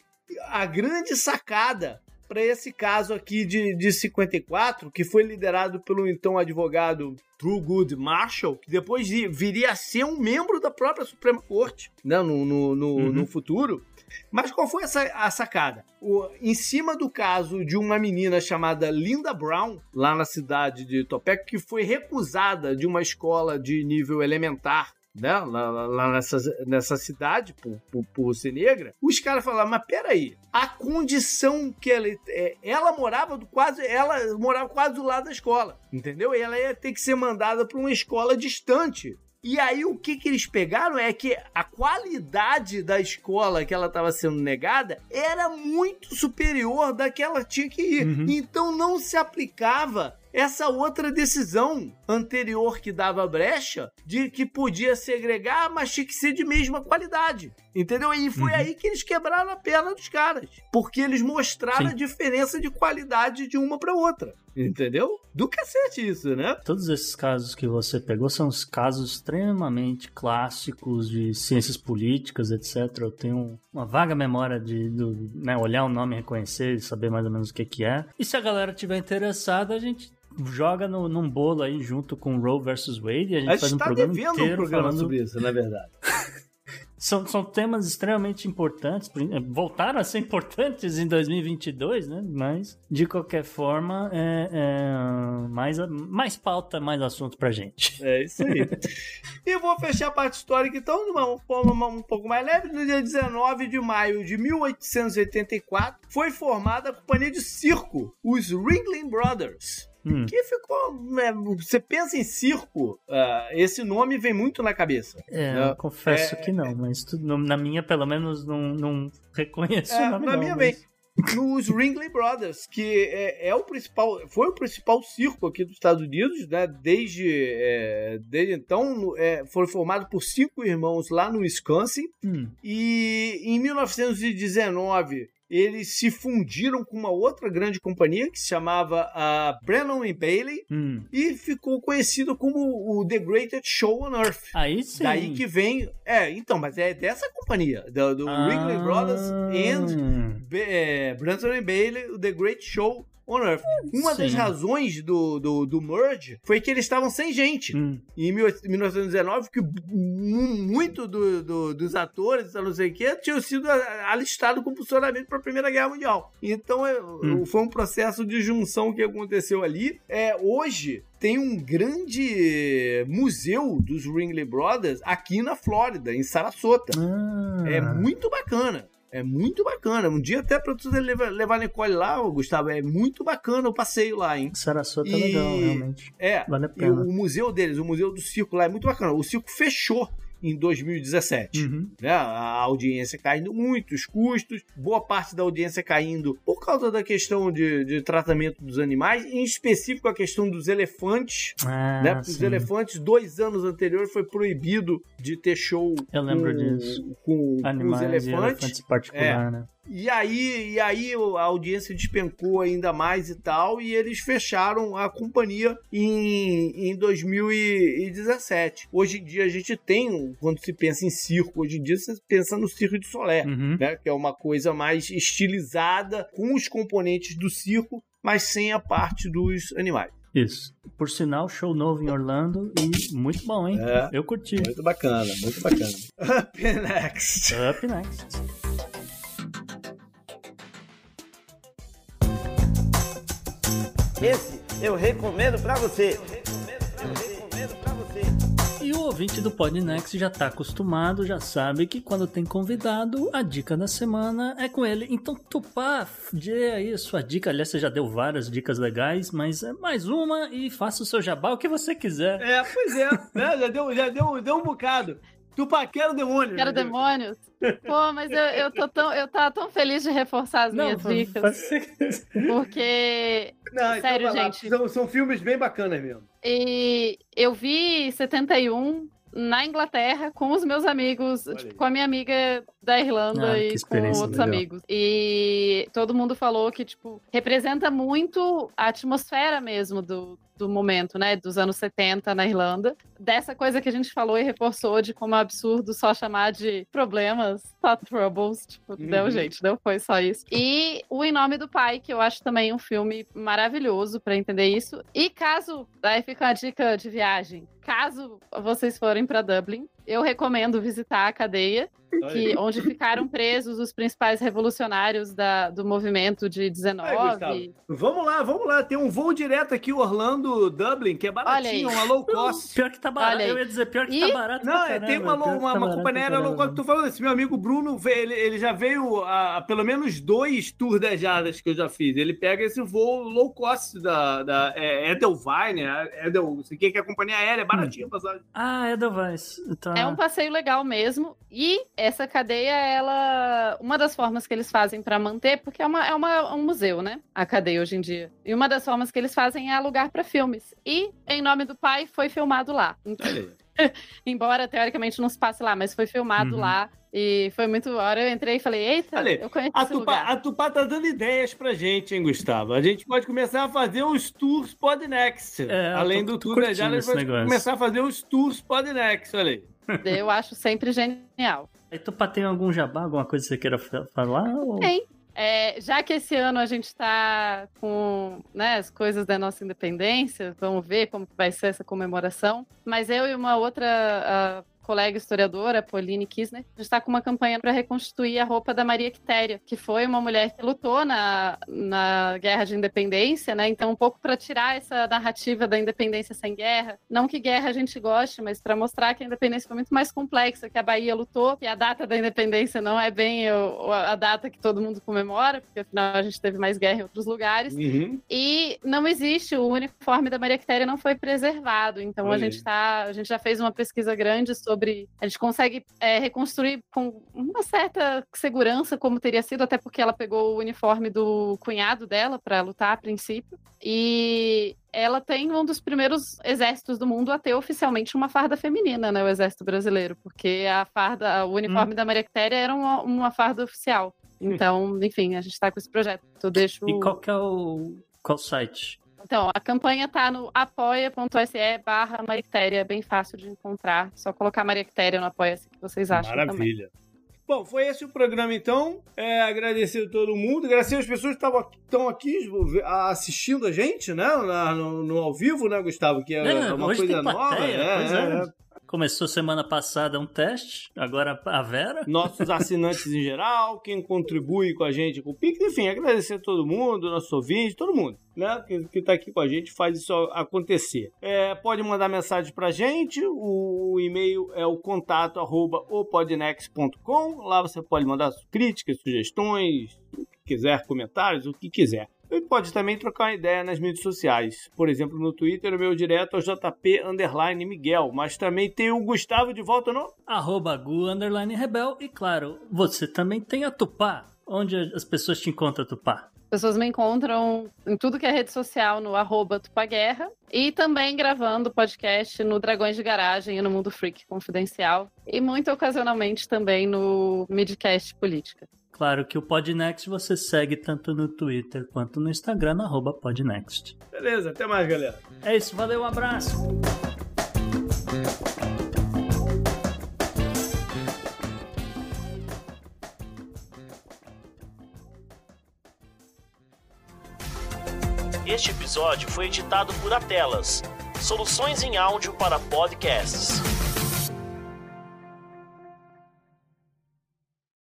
a grande sacada para esse caso aqui de, de 54, que foi liderado pelo então advogado Thurgood Marshall, que depois vi- viria a ser um membro da própria Suprema Corte né, no, no, no, Uhum. no futuro. Mas qual foi essa, a sacada? O, em cima do caso de uma menina chamada Linda Brown, lá na cidade de Topeka, que foi recusada de uma escola de nível elementar né, lá, lá nessa, nessa cidade, por, por, por ser negra, os caras falaram, mas peraí, a condição que ela, é, ela morava do quase, ela morava quase do lado da escola, entendeu? E ela ia ter que ser mandada para uma escola distante. E aí o que, que eles pegaram é que a qualidade da escola que ela estava sendo negada era muito superior da que ela tinha que ir. Uhum. Então não se aplicava essa outra decisão anterior que dava brecha de que podia segregar, mas tinha que ser de mesma qualidade. Entendeu? E foi Uhum. aí que eles quebraram a perna dos caras. Porque eles mostraram Sim. a diferença de qualidade de uma para outra. Entendeu? Do cacete isso, né? Todos esses casos que você pegou são os casos extremamente clássicos de ciências políticas, etc. Eu tenho uma vaga memória de do, né, olhar o nome, reconhecer e saber mais ou menos o que, que é. E se a galera tiver interessada, a gente joga no, num bolo aí junto com Roe versus Wade e a gente A faz gente um tá programa devendo um inteiro programa falando sobre isso, na verdade. são, são temas extremamente importantes, eh, voltaram a ser importantes em 2022, né? Mas, de qualquer forma, é, é mais, mais pauta, mais assunto pra gente. É isso aí. e vou fechar a parte histórica então de uma forma um pouco mais leve. No dia 19 de maio de 1884 foi formada a companhia de circo, os Ringling Brothers. Hum. Que ficou. né, você pensa em circo, ah, esse nome vem muito na cabeça. É, né? eu confesso É- que não, mas tu- na minha, pelo menos, não, não reconheço É, o nome na não, minha mas- vem. Nos Ringling Brothers, que é, é o principal, foi o principal circo aqui dos Estados Unidos, né? Desde, é, desde então, é, foi formado por cinco irmãos lá no Wisconsin. Hum, E em 1919 eles se fundiram com uma outra grande companhia que se chamava a Brennan and Bailey hum. e ficou conhecido como o The Greatest Show on Earth. Aí sim. Daí que vem. É, então, mas é dessa companhia, do, do Ah. Ringling Brothers and é, Branson and Bailey, o The Great Show on Earth. Uma das Sim. razões do, do, do merge foi que eles estavam sem gente. Hum. Em 1919, que mu- muito do- do- dos atores, não sei o que, tinham sido alistados com funcionamento para a Primeira Guerra Mundial. Então é, Hum. foi um processo de junção que aconteceu ali. É, hoje tem um grande museu dos Ringling Brothers aqui na Flórida, em Sarasota. Ah. É muito bacana. É muito bacana. Um dia até pra tu levar, levar a Nicole lá, Gustavo, é muito bacana o passeio lá, hein? Sarasota é E- legal, realmente. É, Vale a pena. o museu deles, o museu do circo lá é muito bacana. O circo fechou em 2017. Uhum. Né? A audiência caindo muito, os custos, boa parte da audiência caindo por causa da questão de, de tratamento dos animais, em específico a questão dos elefantes. Ah, né? Porque os elefantes, dois anos anteriores, foi proibido de ter show Eu lembro com, disso. com, com Animais os elefantes. elefantes particular, né? E aí, e aí a audiência despencou ainda mais e tal, e eles fecharam a companhia em, em 2017. Hoje em dia a gente tem, quando se pensa em circo, hoje em dia você pensa no circo de Solé, Uhum. né? Que é uma coisa mais estilizada, com os componentes do circo, mas sem a parte dos animais. Isso. Por sinal, show novo em Orlando e muito bom, hein? É. Eu curti. Muito bacana, muito bacana. Up next. Up next. Esse eu recomendo pra você. E o ouvinte do Podnext já tá acostumado, já sabe que quando tem convidado, a dica da semana é com ele. Então, Tupá, dê aí a sua dica. Aliás, você já deu várias dicas legais, mas é mais uma e faça o seu jabá, o que você quiser. É, pois é, né? Já deu, já deu, deu um bocado. Tupá, quero demônio. Quero demônios. Pô, mas eu, eu tô tão, eu tava tão feliz de reforçar as minhas fa- dicas. faz- Porque. Não, então Sério, lá. gente. São, são filmes bem bacanas mesmo. E eu vi 71 na Inglaterra com os meus amigos, tipo, com a minha amiga da Irlanda Ah, e com outros legal. amigos. E todo mundo falou que, tipo, representa muito a atmosfera mesmo do, do momento, né? Dos anos 70 na Irlanda. Dessa coisa que a gente falou e reforçou de como é absurdo só chamar de problemas, thought troubles. Tipo, deu Uhum. gente, não foi só isso. E O Em Nome do Pai, que eu acho também um filme maravilhoso pra entender isso. E caso, aí fica uma dica de viagem. Caso vocês forem pra Dublin, eu recomendo visitar a cadeia, que, onde ficaram presos os principais revolucionários da, do movimento de 19. Aí, vamos lá, vamos lá. Tem um voo direto aqui, Orlando, Dublin, que é baratinho, uma low cost. Pior que tá barato. Eu ia dizer, pior que e... tá barato. Não, caramba, tem uma, uma, uma, uma companhia aérea low cost. Tô falando, esse meu amigo Bruno, ele, ele já veio a, a, pelo menos dois tours das jardas que eu já fiz. Ele pega esse voo low cost da, da é, Edelweiss, Edel, não sei o que, que é a companhia aérea, é baratinha a passagem. Ah, Edelweiss. Então... É um passeio legal mesmo. E essa cadeia, ela. Uma das formas que eles fazem para manter, porque é, uma, é uma, um museu, né? A cadeia hoje em dia. E uma das formas que eles fazem é alugar para filmes. E, em nome do pai, foi filmado lá. Então, embora teoricamente não se passe lá, mas foi filmado uhum. lá. E foi muito. A hora eu entrei e falei, eita, Ale, eu conheço a esse Tupá, lugar. A Tupá tá dando ideias pra gente, hein, Gustavo? A gente pode começar a fazer os tours Podnext. É, Além do tour da Jara, a gente pode negócio. começar a fazer os tours Podnext, olha aí. Eu acho sempre genial. E Tupá tem algum jabá, alguma coisa que você queira falar? Ou... Tem. É, já que esse ano a gente está com né, as coisas da nossa independência, vamos ver como vai ser essa comemoração. Mas eu e uma outra colega historiadora, Pauline Kisner, está com uma campanha para reconstituir a roupa da Maria Quitéria, que foi uma mulher que lutou na, na Guerra de Independência, né? Então, um pouco para tirar essa narrativa da independência sem guerra. Não que guerra a gente goste, mas para mostrar que a independência foi muito mais complexa, que a Bahia lutou, que a data da independência não é bem a data que todo mundo comemora, porque afinal a gente teve mais guerra em outros lugares. Uhum. E não existe, o uniforme da Maria Quitéria não foi preservado. Então, Olha. a gente tá, a gente já fez uma pesquisa grande sobre sobre. A gente consegue é, reconstruir com uma certa segurança como teria sido, até porque ela pegou o uniforme do cunhado dela para lutar a princípio. E ela tem um dos primeiros exércitos do mundo a ter oficialmente uma farda feminina, né? O exército brasileiro, porque a farda, o uniforme hum. da Maria Quitéria era uma, uma farda oficial. Então, enfim, a gente está com esse projeto. Eu deixo... E qual que é o qual site? Então, a campanha tá no apoia.se barra Marictéria, é bem fácil de encontrar. Só colocar Marictéria no Apoia-se que vocês acham Maravilha. Também. Bom, foi esse o programa então. É, agradecer a todo mundo, agradecer as pessoas que estão aqui assistindo a gente, né? No, no, ao vivo, né, Gustavo? Que é, é uma coisa nova. É, é, é. Começou semana passada um teste, agora a Vera. Nossos assinantes em geral, quem contribui com a gente com o Pix, enfim, agradecer a todo mundo, nosso ouvinte, todo mundo. Né, que, que tá aqui com a gente, faz isso acontecer. É, pode mandar mensagem pra gente, o, o e-mail é o contato arroba opodnex.com, lá você pode mandar críticas, sugestões, quiser, comentários, o que quiser. E pode também trocar uma ideia nas mídias sociais. Por exemplo, no Twitter, o meu direto é o JP Underline Miguel. Mas também tem o Gustavo de volta no... Arroba Gu Underline Rebel. E claro, você também tem a Tupá. Onde as pessoas te encontram, Tupá? pessoas me encontram em tudo que é rede social no arroba Tupaguerra e também gravando podcast no Dragões de Garagem e no Mundo Freak Confidencial e muito ocasionalmente também no Midcast Política. Claro que o Podnext você segue tanto no Twitter quanto no Instagram, no arroba Podnext. Beleza, até mais, galera. É isso, valeu, um abraço. Este episódio foi editado por Atelas, soluções em áudio para podcasts.